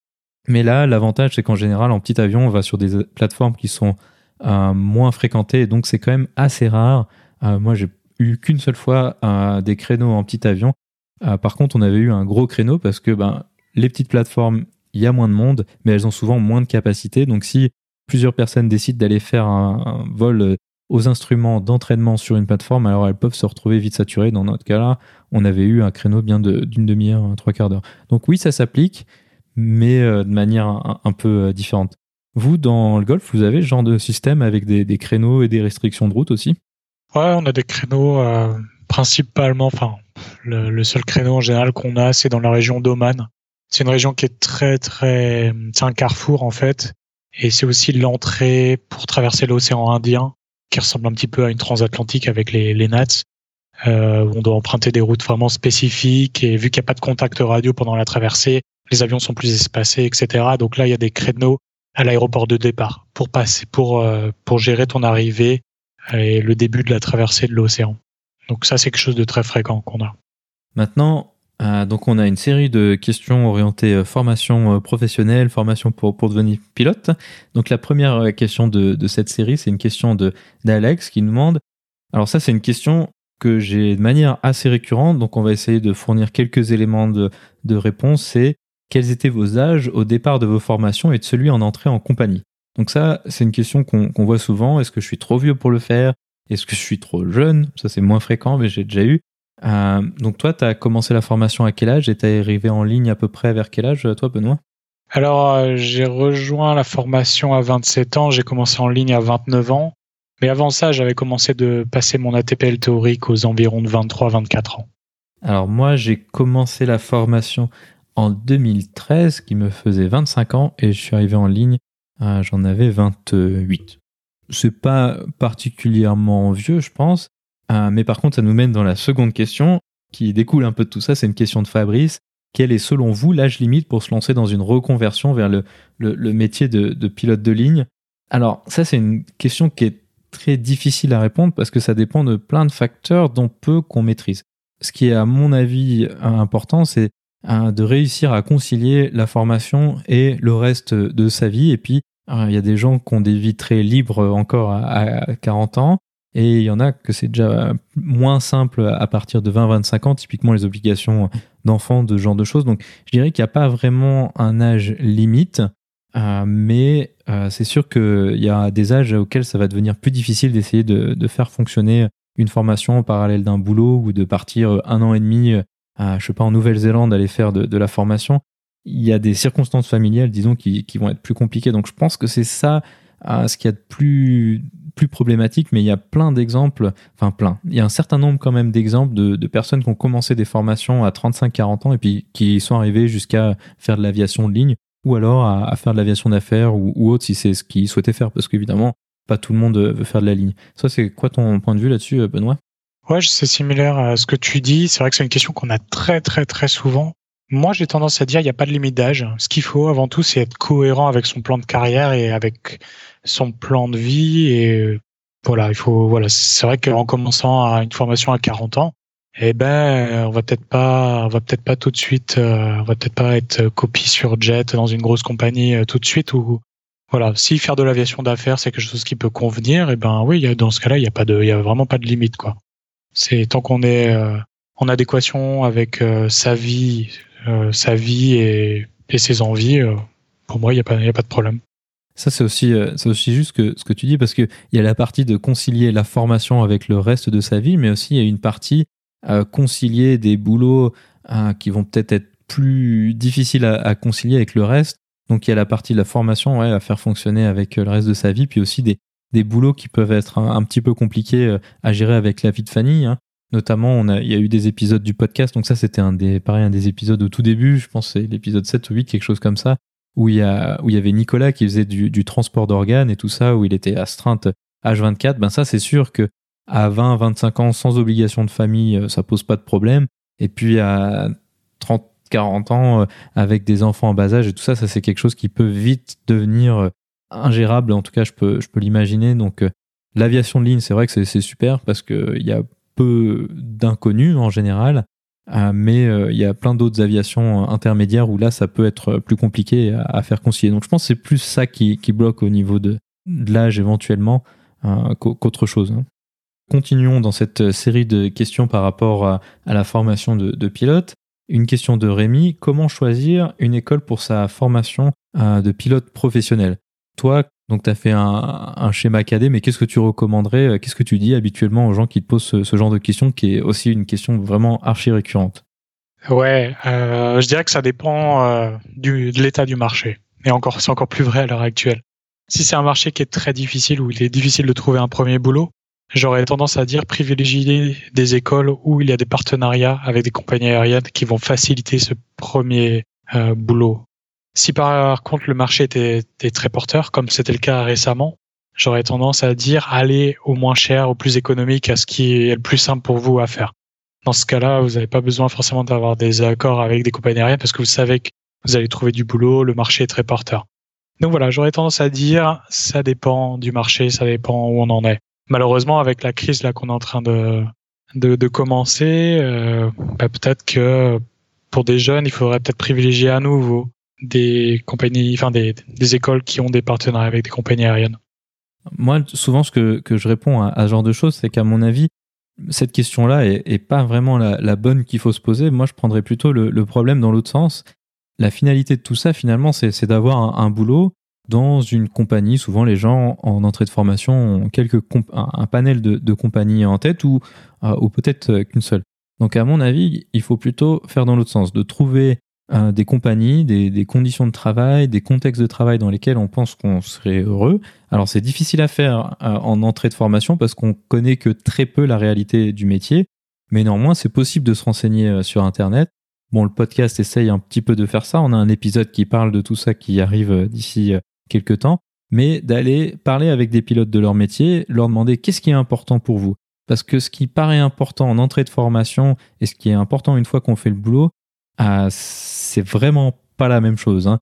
Mais là, l'avantage, c'est qu'en général, en petit avion, on va sur des plateformes qui sont euh, moins fréquentées. Donc c'est quand même assez rare. Euh, moi, j'ai eu qu'une seule fois des créneaux en petit avion. par contre, on avait eu un gros créneau parce que ben, les petites plateformes il y a moins de monde, mais elles ont souvent moins de capacité. Donc si plusieurs personnes décident d'aller faire un, vol euh, aux instruments d'entraînement sur une plateforme, alors elles peuvent se retrouver vite saturées. Dans notre cas-là, on avait eu un créneau bien d'une demi-heure, trois quarts d'heure. Donc oui, ça s'applique, mais euh, de manière un, peu euh, différente. Vous, dans le golf, vous avez ce genre de système avec des, créneaux et des restrictions de route aussi? Ouais, on a des créneaux principalement, enfin, le, seul créneau en général qu'on a, c'est dans la région d'Oman. C'est une région qui est très très, c'est un carrefour en fait, et c'est aussi l'entrée pour traverser l'océan Indien, qui ressemble un petit peu à une transatlantique avec les, les NATS. Euh, on doit emprunter des routes vraiment spécifiques et vu qu'il n'y a pas de contact radio pendant la traversée, les avions sont plus espacés, etc. Donc là, il y a des créneaux à l'aéroport de départ pour passer, pour euh, pour gérer ton arrivée et le début de la traversée de l'océan. Donc ça, c'est quelque chose de très fréquent qu'on a. Maintenant, euh, donc on a une série de questions orientées euh, formation professionnelle, formation pour, pour devenir pilote. Donc la première question de, de cette série, c'est une question de d'Alex qui nous demande. Alors ça, c'est une question que j'ai de manière assez récurrente, donc on va essayer de fournir quelques éléments de, de réponse. C'est quels étaient vos âges au départ de vos formations et de celui en entrée en compagnie? Donc ça, c'est une question qu'on voit souvent. Est-ce que je suis trop vieux pour le faire? Est-ce que je suis trop jeune? Ça, c'est moins fréquent, mais j'ai déjà eu. Euh, donc toi, tu as commencé la formation à quel âge et tu es arrivé en ligne à peu près vers quel âge, toi, Benoît? Alors, euh, j'ai rejoint la formation à 27 ans, j'ai commencé en ligne à 29 ans. Mais avant ça, j'avais commencé de passer mon ATPL théorique aux environs de 23-24 ans. Alors moi, j'ai commencé la formation en 2013 qui me faisait 25 ans et je suis arrivé en ligne, euh, j'en avais 28. C'est pas particulièrement vieux, je pense, euh, mais par contre, ça nous mène dans la seconde question qui découle un peu de tout ça. C'est une question de Fabrice. Quel est selon vous l'âge limite pour se lancer dans une reconversion vers le, métier de, pilote de ligne? Alors, ça, c'est une question qui est très difficile à répondre parce que ça dépend de plein de facteurs dont peu qu'on maîtrise. Ce qui est, à mon avis, important, c'est Hein, de réussir à concilier la formation et le reste de sa vie. Et puis, hein, il y a des gens qui ont des vies très libres encore à, 40 ans. Et il y en a que c'est déjà moins simple à partir de 20-25 ans, typiquement les obligations d'enfants, de ce genre de choses. Donc je dirais qu'il n'y a pas vraiment un âge limite, euh, mais euh, c'est sûr qu'il y a des âges auxquels ça va devenir plus difficile d'essayer de, faire fonctionner une formation en parallèle d'un boulot ou de partir un an et demi à, je sais pas, en Nouvelle-Zélande, aller faire de, la formation, il y a des circonstances familiales, disons, qui, vont être plus compliquées. Donc je pense que c'est ça ce qui est a de plus, plus problématique, mais il y a plein d'exemples, enfin plein, il y a un certain nombre quand même d'exemples de, personnes qui ont commencé des formations à 35-40 ans et puis qui sont arrivées jusqu'à faire de l'aviation de ligne ou alors à, faire de l'aviation d'affaires ou, autre si c'est ce qu'ils souhaitaient faire, parce qu'évidemment, pas tout le monde veut faire de la ligne. Ça, c'est quoi ton point de vue là-dessus, Benoît? Ouais, c'est similaire à ce que tu dis. C'est vrai que c'est une question qu'on a très très très souvent. Moi, j'ai tendance à dire il n'y a pas de limite d'âge. Ce qu'il faut avant tout, c'est être cohérent avec son plan de carrière et avec son plan de vie. Et voilà, il faut voilà. C'est vrai qu'en commençant à une formation à 40 ans, eh ben, on va peut-être pas, on va peut-être pas tout de suite, euh, on va peut-être pas être copie sur jet dans une grosse compagnie euh, tout de suite ou voilà. Si faire de l'aviation d'affaires c'est quelque chose qui peut convenir, eh ben oui, dans ce cas-là, il y a pas de, il y a vraiment pas de limite quoi. C'est tant qu'on est euh, en adéquation avec euh, sa vie, euh, sa vie et, ses envies, pour moi, il n'y a, pas, a pas de problème. Ça, c'est aussi, c'est aussi juste que, ce que tu dis, parce qu'il y a la partie de concilier la formation avec le reste de sa vie, mais aussi il y a une partie à concilier des boulots qui vont peut-être être plus difficiles à, concilier avec le reste. Donc il y a la partie de la formation ouais, à faire fonctionner avec le reste de sa vie, puis aussi des, des boulots qui peuvent être un, petit peu compliqués euh, à gérer avec la vie de Fanny. Hein. Notamment, il y a eu des épisodes du podcast. Donc ça, c'était un des, pareil, un des épisodes au tout début. Je pense c'est l'épisode 7 ou 8, quelque chose comme ça, où il y a, où il y avait Nicolas qui faisait du, transport d'organes et tout ça, où il était astreinte H24. Ben ça, c'est sûr que à 20, 25 ans, sans obligation de famille, euh, ça pose pas de problème. Et puis à 30, 40 ans, euh, avec des enfants en bas âge et tout ça, ça c'est quelque chose qui peut vite devenir ingérable, en tout cas je peux, je peux l'imaginer. Donc euh, l'aviation de ligne, c'est vrai que c'est super parce qu'il y a peu d'inconnus en général, euh, mais euh, il y a plein d'autres aviations intermédiaires où là ça peut être plus compliqué à, faire concilier. Donc je pense que c'est plus ça qui, qui, bloque au niveau de, l'âge éventuellement qu'autre chose. Hein. Continuons dans cette série de questions par rapport à, la formation de, de pilote. Une question de Rémi, comment choisir une école pour sa formation de pilote professionnel? Toi, donc tu as fait un, schéma cadet, mais qu'est-ce que tu recommanderais, euh, qu'est-ce que tu dis habituellement aux gens qui te posent ce, genre de questions, qui est aussi une question vraiment archi récurrente? Ouais, euh, je dirais que ça dépend euh, de l'état du marché. Et encore, c'est encore plus vrai à l'heure actuelle. Si c'est un marché qui est très difficile, où il est difficile de trouver un premier boulot, j'aurais tendance à dire privilégier des écoles où il y a des partenariats avec des compagnies aériennes qui vont faciliter ce premier boulot. Si par contre le marché était, très porteur, comme c'était le cas récemment, j'aurais tendance à dire allez au moins cher, au plus économique, à ce qui est le plus simple pour vous à faire. Dans ce cas-là, vous n'avez pas besoin forcément d'avoir des accords avec des compagnies aériennes parce que vous savez que vous allez trouver du boulot, le marché est très porteur. Donc voilà, j'aurais tendance à dire, ça dépend du marché, ça dépend où on en est. Malheureusement, avec la crise là qu'on est en train de de, commencer, euh, bah, peut-être que pour des jeunes, il faudrait peut-être privilégier à nouveau des compagnies, enfin des, écoles qui ont des partenariats avec des compagnies aériennes. Moi, souvent, ce que, je réponds à, ce genre de choses, c'est qu'à mon avis, cette question-là est, pas vraiment la, bonne qu'il faut se poser. Moi, je prendrais plutôt le, problème dans l'autre sens. La finalité de tout ça, finalement, c'est d'avoir un, boulot dans une compagnie. Souvent, les gens en entrée de formation ont quelques un, panel de, compagnies en tête ou, euh, ou peut-être qu'une seule. Donc, à mon avis, il faut plutôt faire dans l'autre sens, de trouver euh, des compagnies, des, conditions de travail, des contextes de travail dans lesquels on pense qu'on serait heureux. Alors c'est difficile à faire euh, en entrée de formation parce qu'on connaît que très peu la réalité du métier, mais néanmoins c'est possible de se renseigner euh, sur Internet. Bon, le podcast essaye un petit peu de faire ça. On a un épisode qui parle de tout ça qui arrive d'ici quelques temps, mais d'aller parler avec des pilotes de leur métier, leur demander qu'est-ce qui est important pour vous? Parce que ce qui paraît important en entrée de formation et ce qui est important une fois qu'on fait le boulot, ah, c'est vraiment pas la même chose. Hein.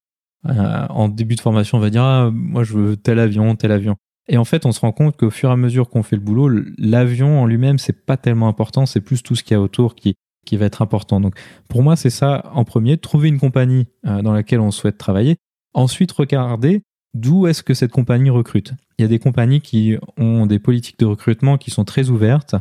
Euh, en début de formation, on va dire ah, moi je veux tel avion, tel avion. Et en fait, on se rend compte qu'au fur et à mesure qu'on fait le boulot, l'avion en lui-même, c'est pas tellement important, c'est plus tout ce qu'il y a autour qui, qui va être important. Donc, pour moi, c'est ça en premier, trouver une compagnie euh, dans laquelle on souhaite travailler. Ensuite, regarder d'où est-ce que cette compagnie recrute. Il y a des compagnies qui ont des politiques de recrutement qui sont très ouvertes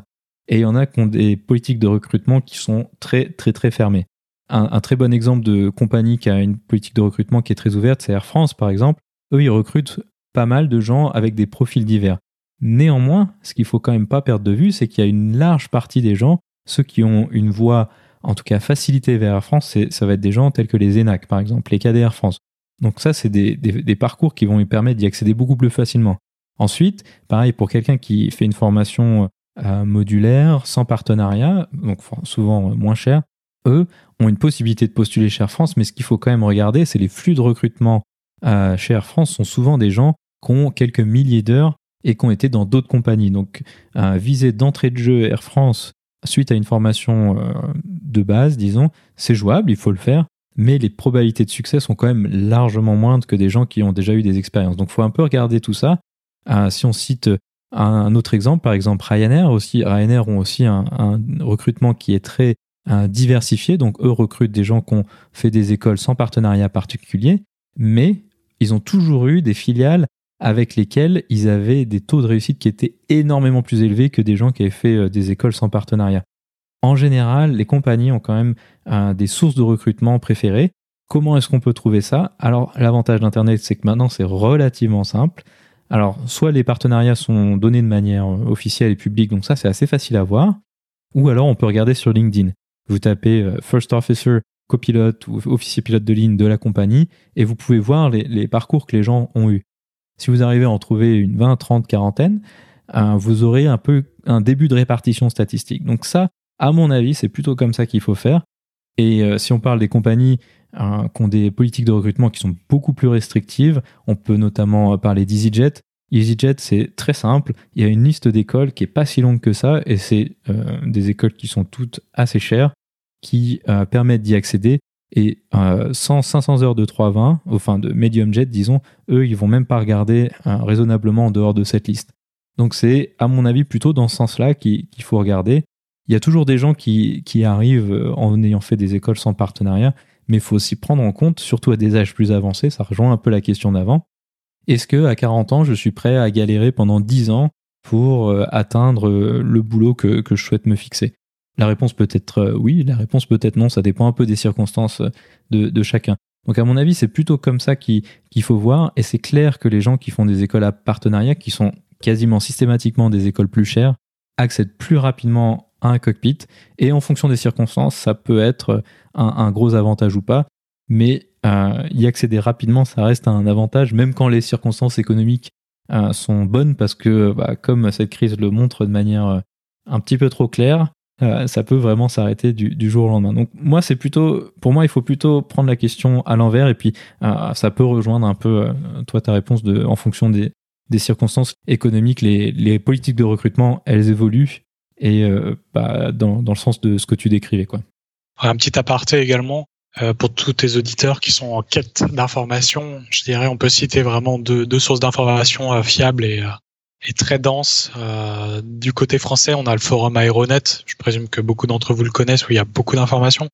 et il y en a qui ont des politiques de recrutement qui sont très, très, très fermées un, très bon exemple de compagnie qui a une politique de recrutement qui est très ouverte, c'est Air France par exemple. Eux, ils recrutent pas mal de gens avec des profils divers. Néanmoins, ce qu'il faut quand même pas perdre de vue, c'est qu'il y a une large partie des gens, ceux qui ont une voie, en tout cas facilitée vers Air France, ça va être des gens tels que les ENAC par exemple, les cadets Air France. Donc ça, c'est des, parcours qui vont lui permettre d'y accéder beaucoup plus facilement. Ensuite, pareil, pour quelqu'un qui fait une formation euh, modulaire, sans partenariat, donc souvent moins cher, eux ont une possibilité de postuler chez Air France, mais ce qu'il faut quand même regarder, c'est les flux de recrutement euh, chez Air France sont souvent des gens qui ont quelques milliers d'heures et qui ont été dans d'autres compagnies. Donc, euh, viser d'entrée de jeu Air France suite à une formation euh, de base, disons, c'est jouable, il faut le faire, mais les probabilités de succès sont quand même largement moindres que des gens qui ont déjà eu des expériences. Donc, il faut un peu regarder tout ça. si on cite un autre exemple, par exemple Ryanair aussi, Ryanair ont aussi un recrutement qui est très diversifiés. Donc, eux recrutent des gens qui ont fait des écoles sans partenariat particulier, mais ils ont toujours eu des filiales avec lesquelles ils avaient des taux de réussite qui étaient énormément plus élevés que des gens qui avaient fait euh, des écoles sans partenariat. En général, les compagnies ont quand même euh, des sources de recrutement préférées. Comment est-ce qu'on peut trouver ça? Alors, l'avantage d'Internet, c'est que maintenant, c'est relativement simple. Alors, soit les partenariats sont donnés de manière euh, officielle et publique, donc ça, c'est assez facile à voir. Ou alors, on peut regarder sur LinkedIn. Vous tapez euh, First Officer, copilote ou officier pilote de ligne de la compagnie et vous pouvez voir les, parcours que les gens ont eus. Si vous arrivez à en trouver une 20, 30, quarantaine, euh, vous aurez un peu un début de répartition statistique. Donc ça, à mon avis, c'est plutôt comme ça qu'il faut faire. Et euh, si on parle des compagnies qui ont des politiques de recrutement qui sont beaucoup plus restrictives, on peut notamment parler d'EasyJet. EasyJet, c'est très simple. Il y a une liste d'écoles qui est pas si longue que ça, et c'est des écoles qui sont toutes assez chères qui euh, permettent d'y accéder. Et euh, sans 500 heures de 320, enfin de medium jet, disons, eux, ils vont même pas regarder euh, raisonnablement en dehors de cette liste. Donc c'est, à mon avis, plutôt dans ce sens-là qu'il faut regarder. Il y a toujours des gens qui, qui arrivent en ayant fait des écoles sans partenariat, mais il faut aussi prendre en compte, surtout à des âges plus avancés, ça rejoint un peu la question d'avant. Est-ce que à 40 ans, je suis prêt à galérer pendant 10 ans pour atteindre le boulot que, je souhaite me fixer? La réponse peut être euh, oui, la réponse peut être non, ça dépend un peu des circonstances euh, de, chacun. Donc à mon avis, c'est plutôt comme ça qu'il faut voir, et c'est clair que les gens qui font des écoles à partenariat, qui sont quasiment systématiquement des écoles plus chères, accèdent plus rapidement à un cockpit, et en fonction des circonstances, ça peut être un, gros avantage ou pas, mais euh, y accéder rapidement, ça reste un avantage, même quand les circonstances économiques sont bonnes, parce que bah, comme cette crise le montre de manière un petit peu trop claire, euh, ça peut vraiment s'arrêter du, jour au lendemain. Donc moi, c'est plutôt, pour moi, il faut plutôt prendre la question à l'envers et puis euh, ça peut rejoindre un peu euh, toi ta réponse de, en fonction des, circonstances économiques. Les, politiques de recrutement, elles évoluent et bah, dans, le sens de ce que tu décrivais, quoi. Un petit aparté également. Euh, pour tous tes auditeurs qui sont en quête d'informations, je dirais on peut citer vraiment deux, deux sources d'informations euh, fiables et, euh, et très denses. du côté français, on a le forum Aeronet, je présume que beaucoup d'entre vous le connaissent, où il y a beaucoup d'informations.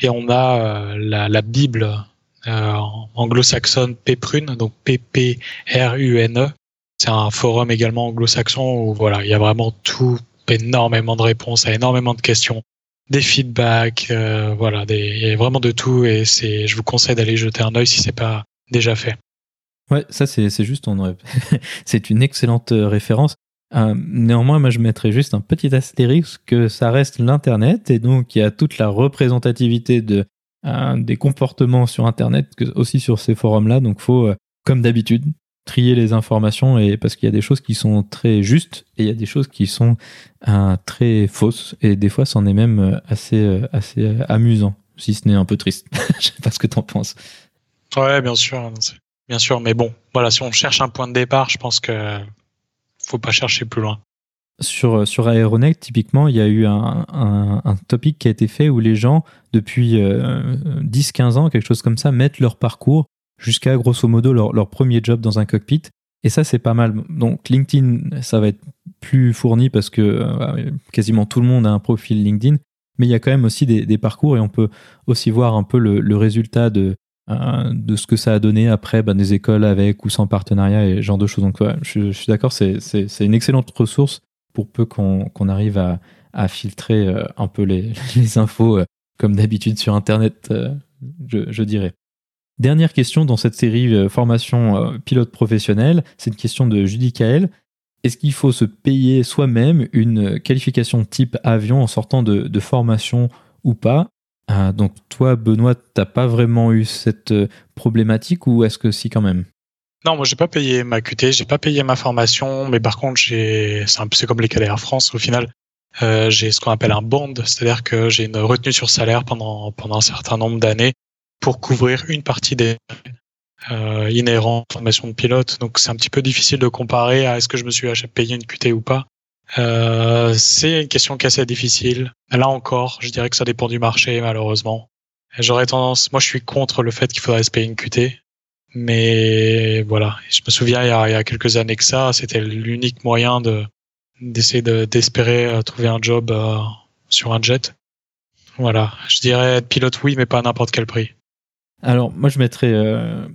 Et on a la, la, Bible anglo-saxonne Pprune, donc P-P-R-U-N-E. C'est un forum également anglo-saxon où voilà, il y a vraiment tout, énormément de réponses à énormément de questions des feedbacks, euh, voilà, il y a vraiment de tout et c'est, je vous conseille d'aller jeter un œil si c'est pas déjà fait. Ouais, ça c'est, juste, on c'est une excellente euh, référence. Euh, néanmoins, moi je mettrais juste un petit astérisque que ça reste l'internet et donc il y a toute la représentativité de des comportements sur internet aussi sur ces forums là. Donc faut, comme d'habitude, trier les informations et parce qu'il y a des choses qui sont très justes et il y a des choses qui sont euh, très fausses et des fois c'en est même euh, assez euh, assez amusant si ce n'est un peu triste. Je sais pas ce que tu en penses. Ouais, bien sûr, bien sûr, mais bon, voilà, si on cherche un point de départ, je pense que faut pas chercher plus loin. Sur, sur Aeronet, typiquement, il y a eu un, un, topic qui a été fait où les gens, depuis 10-15 ans, quelque chose comme ça, mettent leur parcours jusqu'à grosso modo leur, premier job dans un cockpit. Et ça, c'est pas mal. Donc LinkedIn, ça va être plus fourni parce que euh, quasiment tout le monde a un profil LinkedIn. Mais il y a quand même aussi des, parcours et on peut aussi voir un peu le, résultat de, euh, de ce que ça a donné après bah, des écoles avec ou sans partenariat et ce genre de choses. Donc je, suis d'accord, c'est une excellente ressource pour peu qu'on arrive à, filtrer euh, un peu les, infos comme d'habitude sur Internet, je dirais. Dernière question dans cette série euh, formation euh, pilote professionnel, c'est une question de Judy Kael. Est-ce qu'il faut se payer soi-même une qualification type avion en sortant de, formation ou pas? Ah, Donc toi, Benoît, t'as pas vraiment eu cette euh, problématique ou est-ce que si quand même? Non, moi j'ai pas payé ma QT, j'ai pas payé ma formation, mais par contre j'ai, c'est comme les Air France au final, j'ai ce qu'on appelle un bond, c'est-à-dire que j'ai une retenue sur salaire pendant un certain nombre d'années pour couvrir une partie des euh, inhérents formation de pilote. Donc c'est un petit peu difficile de comparer à est-ce que je me suis payé une QT ou pas. Euh, c'est une question qui est assez difficile. Là encore, je dirais que ça dépend du marché, malheureusement. J'aurais tendance, moi je suis contre le fait qu'il faudrait se payer une QT. Mais voilà, je me souviens il y a, quelques années que ça, c'était l'unique moyen de d'essayer d'espérer euh, trouver un job euh, sur un jet. Voilà, je dirais être pilote oui, mais pas à n'importe quel prix. Alors, moi, je mettrais euh,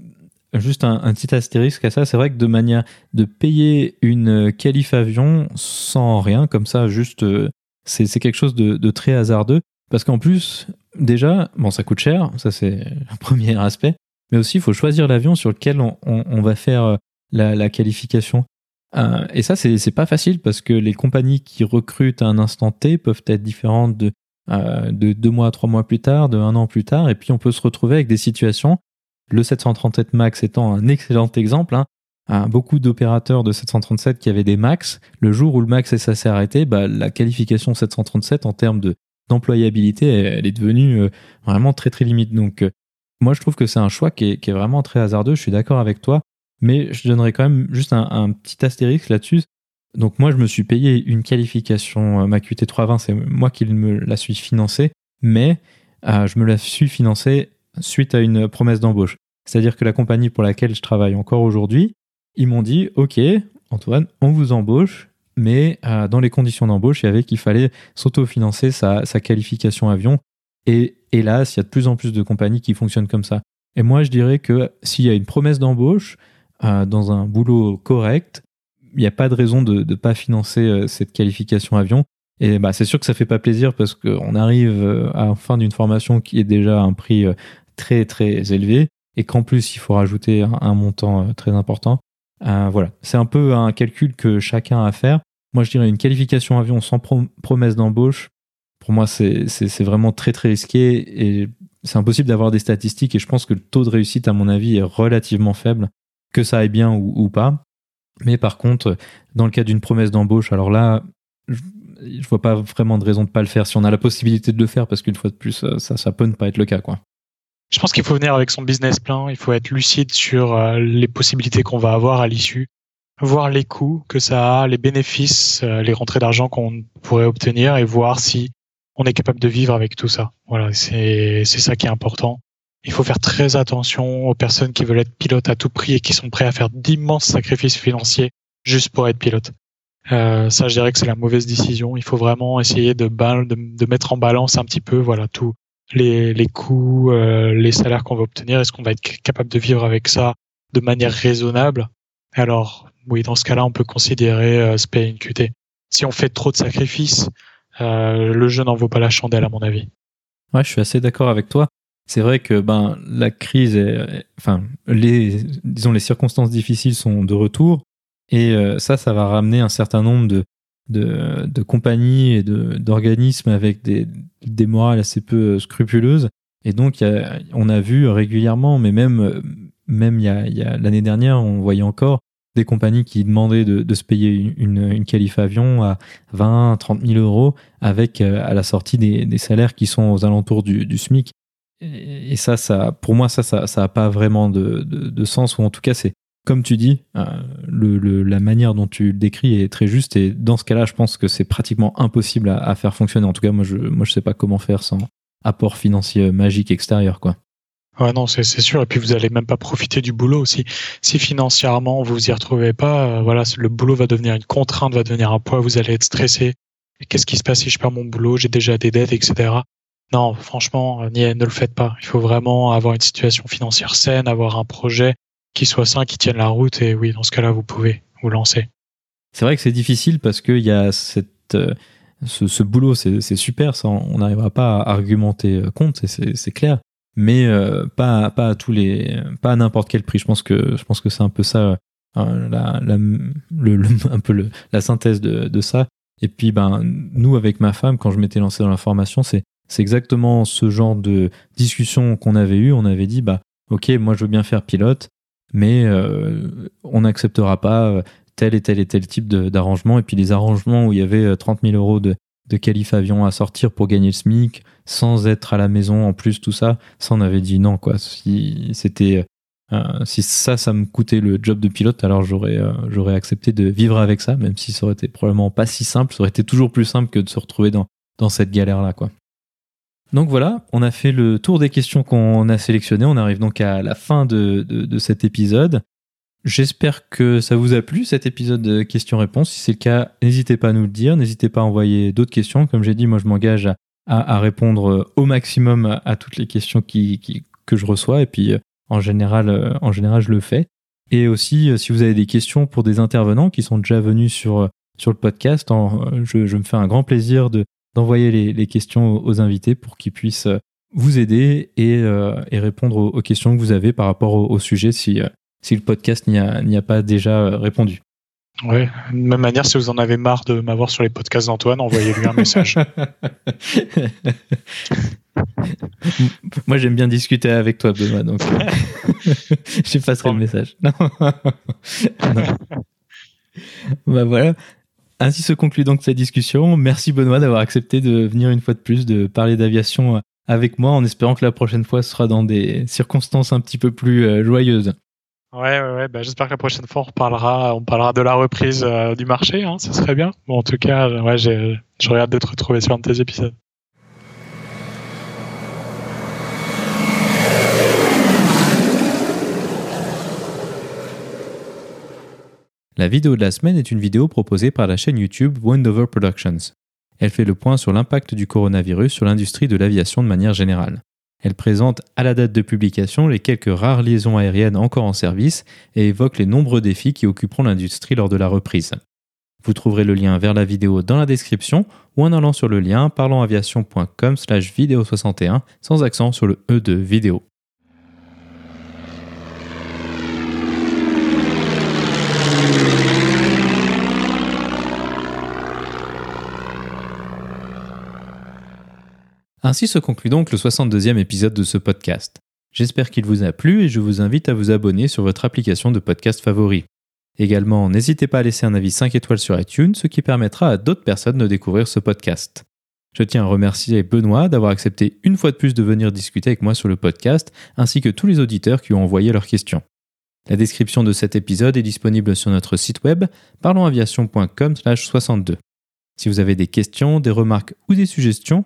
juste un, petit astérisque à ça. C'est vrai que de manière de payer une qualif avion sans rien, comme ça, juste, euh, c'est quelque chose de, très hasardeux. Parce qu'en plus, déjà, bon, ça coûte cher, ça c'est le premier aspect, mais aussi, il faut choisir l'avion sur lequel on, va faire euh, la, qualification. et ça, c'est pas facile parce que les compagnies qui recrutent à un instant T peuvent être différentes de euh, de deux mois, trois mois plus tard, de un an plus tard, et puis on peut se retrouver avec des situations, le 737 MAX étant un excellent exemple, hein, beaucoup d'opérateurs de 737 qui avaient des MAX, le jour où le MAX s'est arrêté, bah, la qualification 737 en termes de d'employabilité, elle est devenue euh, vraiment très très limite. Donc euh, moi je trouve que c'est un choix qui est, vraiment très hasardeux, je suis d'accord avec toi, mais je donnerais quand même juste un, un petit astérisque là-dessus, donc moi, je me suis payé une qualification euh, ma QT 320, c'est moi qui me la suis financée, mais euh, je me la suis financée suite à une promesse d'embauche. C'est-à-dire que la compagnie pour laquelle je travaille encore aujourd'hui, ils m'ont dit, OK, Antoine, on vous embauche, mais euh, dans les conditions d'embauche, il y avait qu'il fallait s'autofinancer sa, sa qualification avion. Et hélas, il y a de plus en plus de compagnies qui fonctionnent comme ça. Et moi, je dirais que s'il y a une promesse d'embauche, dans un boulot correct, il n'y a pas de raison de ne pas financer euh, cette qualification avion. Et bah, c'est sûr que ça fait pas plaisir parce qu'on arrive euh, à la fin d'une formation qui est déjà à un prix euh, très très élevé et qu'en plus il faut rajouter un, montant très important. voilà, c'est un peu un calcul que chacun a à faire. Moi, je dirais une qualification avion sans promesse d'embauche. Pour moi, c'est vraiment très très risqué et c'est impossible d'avoir des statistiques. Et je pense que le taux de réussite, à mon avis, est relativement faible, que ça aille bien ou pas. Mais par contre, dans le cas d'une promesse d'embauche, alors là, je, ne vois pas vraiment de raison de pas le faire si on a la possibilité de le faire, parce qu'une fois de plus, ça, ça peut ne pas être le cas, quoi. Je pense qu'il faut venir avec son business plan, il faut être lucide sur euh, les possibilités qu'on va avoir à l'issue, voir les coûts que ça a, les bénéfices, euh, les rentrées d'argent qu'on pourrait obtenir et voir si on est capable de vivre avec tout ça. Voilà, c'est ça qui est important. Il faut faire très attention aux personnes qui veulent être pilotes à tout prix et qui sont prêts à faire d'immenses sacrifices financiers juste pour être pilote. Euh, ça, je dirais que c'est la mauvaise décision. Il faut vraiment essayer de, mettre en balance un petit peu, voilà, tous les, les coûts, euh, les salaires qu'on va obtenir. Est-ce qu'on va être capable de vivre avec ça de manière raisonnable? Alors, oui, dans ce cas-là, on peut considérer euh, se payer une QT. Si on fait trop de sacrifices, euh, le jeu n'en vaut pas la chandelle, à mon avis. Ouais, je suis assez d'accord avec toi. C'est vrai que ben la crise, est, enfin les disons les circonstances difficiles sont de retour et euh, ça, ça va ramener un certain nombre de de, compagnies et d'organismes avec des, des morales assez peu scrupuleuses. Et donc, on a vu régulièrement, mais même, même y a, y a l'année dernière, on voyait encore des compagnies qui demandaient de, se payer une, une avion à 20, 30 000 euros avec euh, à la sortie des, des salaires qui sont aux alentours du, du SMIC. Et ça, ça, pour moi, ça, ça, ça a pas vraiment de, sens, ou en tout cas, c'est comme tu dis, euh, la manière dont tu le décris est très juste. Et dans ce cas-là, je pense que c'est pratiquement impossible à, faire fonctionner. En tout cas, moi, je, moi, sais pas comment faire sans apport financier magique extérieur, quoi. Ouais, non, c'est sûr. Et puis, vous allez même pas profiter du boulot aussi. Si financièrement, vous vous y retrouvez pas, euh, voilà, le boulot va devenir une contrainte, va devenir un poids, vous allez être stressé. Qu'est-ce qui se passe si je perds mon boulot? J'ai déjà des dettes, etc. Non, franchement, ne le faites pas. Il faut vraiment avoir une situation financière saine, avoir un projet qui soit sain, qui tienne la route. Et oui, dans ce cas-là, vous pouvez vous lancer. C'est vrai que c'est difficile parce qu'il y a cette, euh, ce, boulot, c'est super, ça, on n'arrivera pas à argumenter euh, contre, c'est clair, mais euh, pas, pas à tous les, pas à n'importe quel prix. Je pense que, je pense que c'est un peu ça, euh, la, la, un peu le, la synthèse de, de ça. Et puis, ben, nous, avec ma femme, quand je m'étais lancé dans la formation, c'est c'est exactement ce genre de discussion qu'on avait eu. On avait dit, bah, ok, moi je veux bien faire pilote, mais euh, on n'acceptera pas euh, tel et tel et tel type d'arrangement. Et puis les arrangements où il y avait 30 euh, 000 euros de, de avion à sortir pour gagner le SMIC, sans être à la maison en plus, tout ça, ça on avait dit non, quoi. Si c'était. Si ça, ça me coûtait le job de pilote, alors j'aurais j'aurais accepté de vivre avec ça, même si ça aurait été probablement pas si simple. Ça aurait été toujours plus simple que de se retrouver dans, dans cette galère-là, quoi. Donc voilà, on a fait le tour des questions qu'on a sélectionnées. On arrive donc à la fin de, cet épisode. J'espère que ça vous a plu cet épisode de questions-réponses. Si c'est le cas, n'hésitez pas à nous le dire. N'hésitez pas à envoyer d'autres questions. Comme j'ai dit, moi je m'engage à, répondre au maximum à, toutes les questions que je reçois. Et puis en général, je le fais. Et aussi, si vous avez des questions pour des intervenants qui sont déjà venus sur, le podcast, je, je me fais un grand plaisir de, d'envoyer les, les, questions aux invités pour qu'ils puissent euh, vous aider et, euh, et répondre aux, aux, questions que vous avez par rapport au, au sujet si, euh, si le podcast n'y a, a, pas déjà répondu. Oui, de même manière, si vous en avez marre de m'avoir sur les podcasts d'Antoine, envoyez-lui un message. Moi, j'aime bien discuter avec toi, Benoît, donc je passerai le message. Non. non. Bah voilà. Ainsi se conclut donc cette discussion. Merci Benoît d'avoir accepté de venir une fois de plus de parler d'aviation avec moi en espérant que la prochaine fois ce sera dans des circonstances un petit peu plus euh, joyeuses. Ouais, ouais, ouais. Bah, j'espère que la prochaine fois on parlera, on parlera de la reprise euh, du marché, hein, ça serait bien. Bon, en tout cas, ouais, j'ai, j'aurais hâte de te retrouver sur un de tes épisodes. La vidéo de la semaine est une vidéo proposée par la chaîne YouTube Wendover Productions. Elle fait le point sur l'impact du coronavirus sur l'industrie de l'aviation de manière générale. Elle présente à la date de publication les quelques rares liaisons aériennes encore en service et évoque les nombreux défis qui occuperont l'industrie lors de la reprise. Vous trouverez le lien vers la vidéo dans la description ou en allant sur le lien parlontaviation.com slash vidéo 61 sans accent sur le E de vidéo. Ainsi se conclut donc le 62e épisode de ce podcast. J'espère qu'il vous a plu et je vous invite à vous abonner sur votre application de podcast favori. Également, n'hésitez pas à laisser un avis 5 étoiles sur iTunes, ce qui permettra à d'autres personnes de découvrir ce podcast. Je tiens à remercier Benoît d'avoir accepté une fois de plus de venir discuter avec moi sur le podcast, ainsi que tous les auditeurs qui ont envoyé leurs questions. La description de cet épisode est disponible sur notre site web parlonsaviation.com/62. Si vous avez des questions, des remarques ou des suggestions,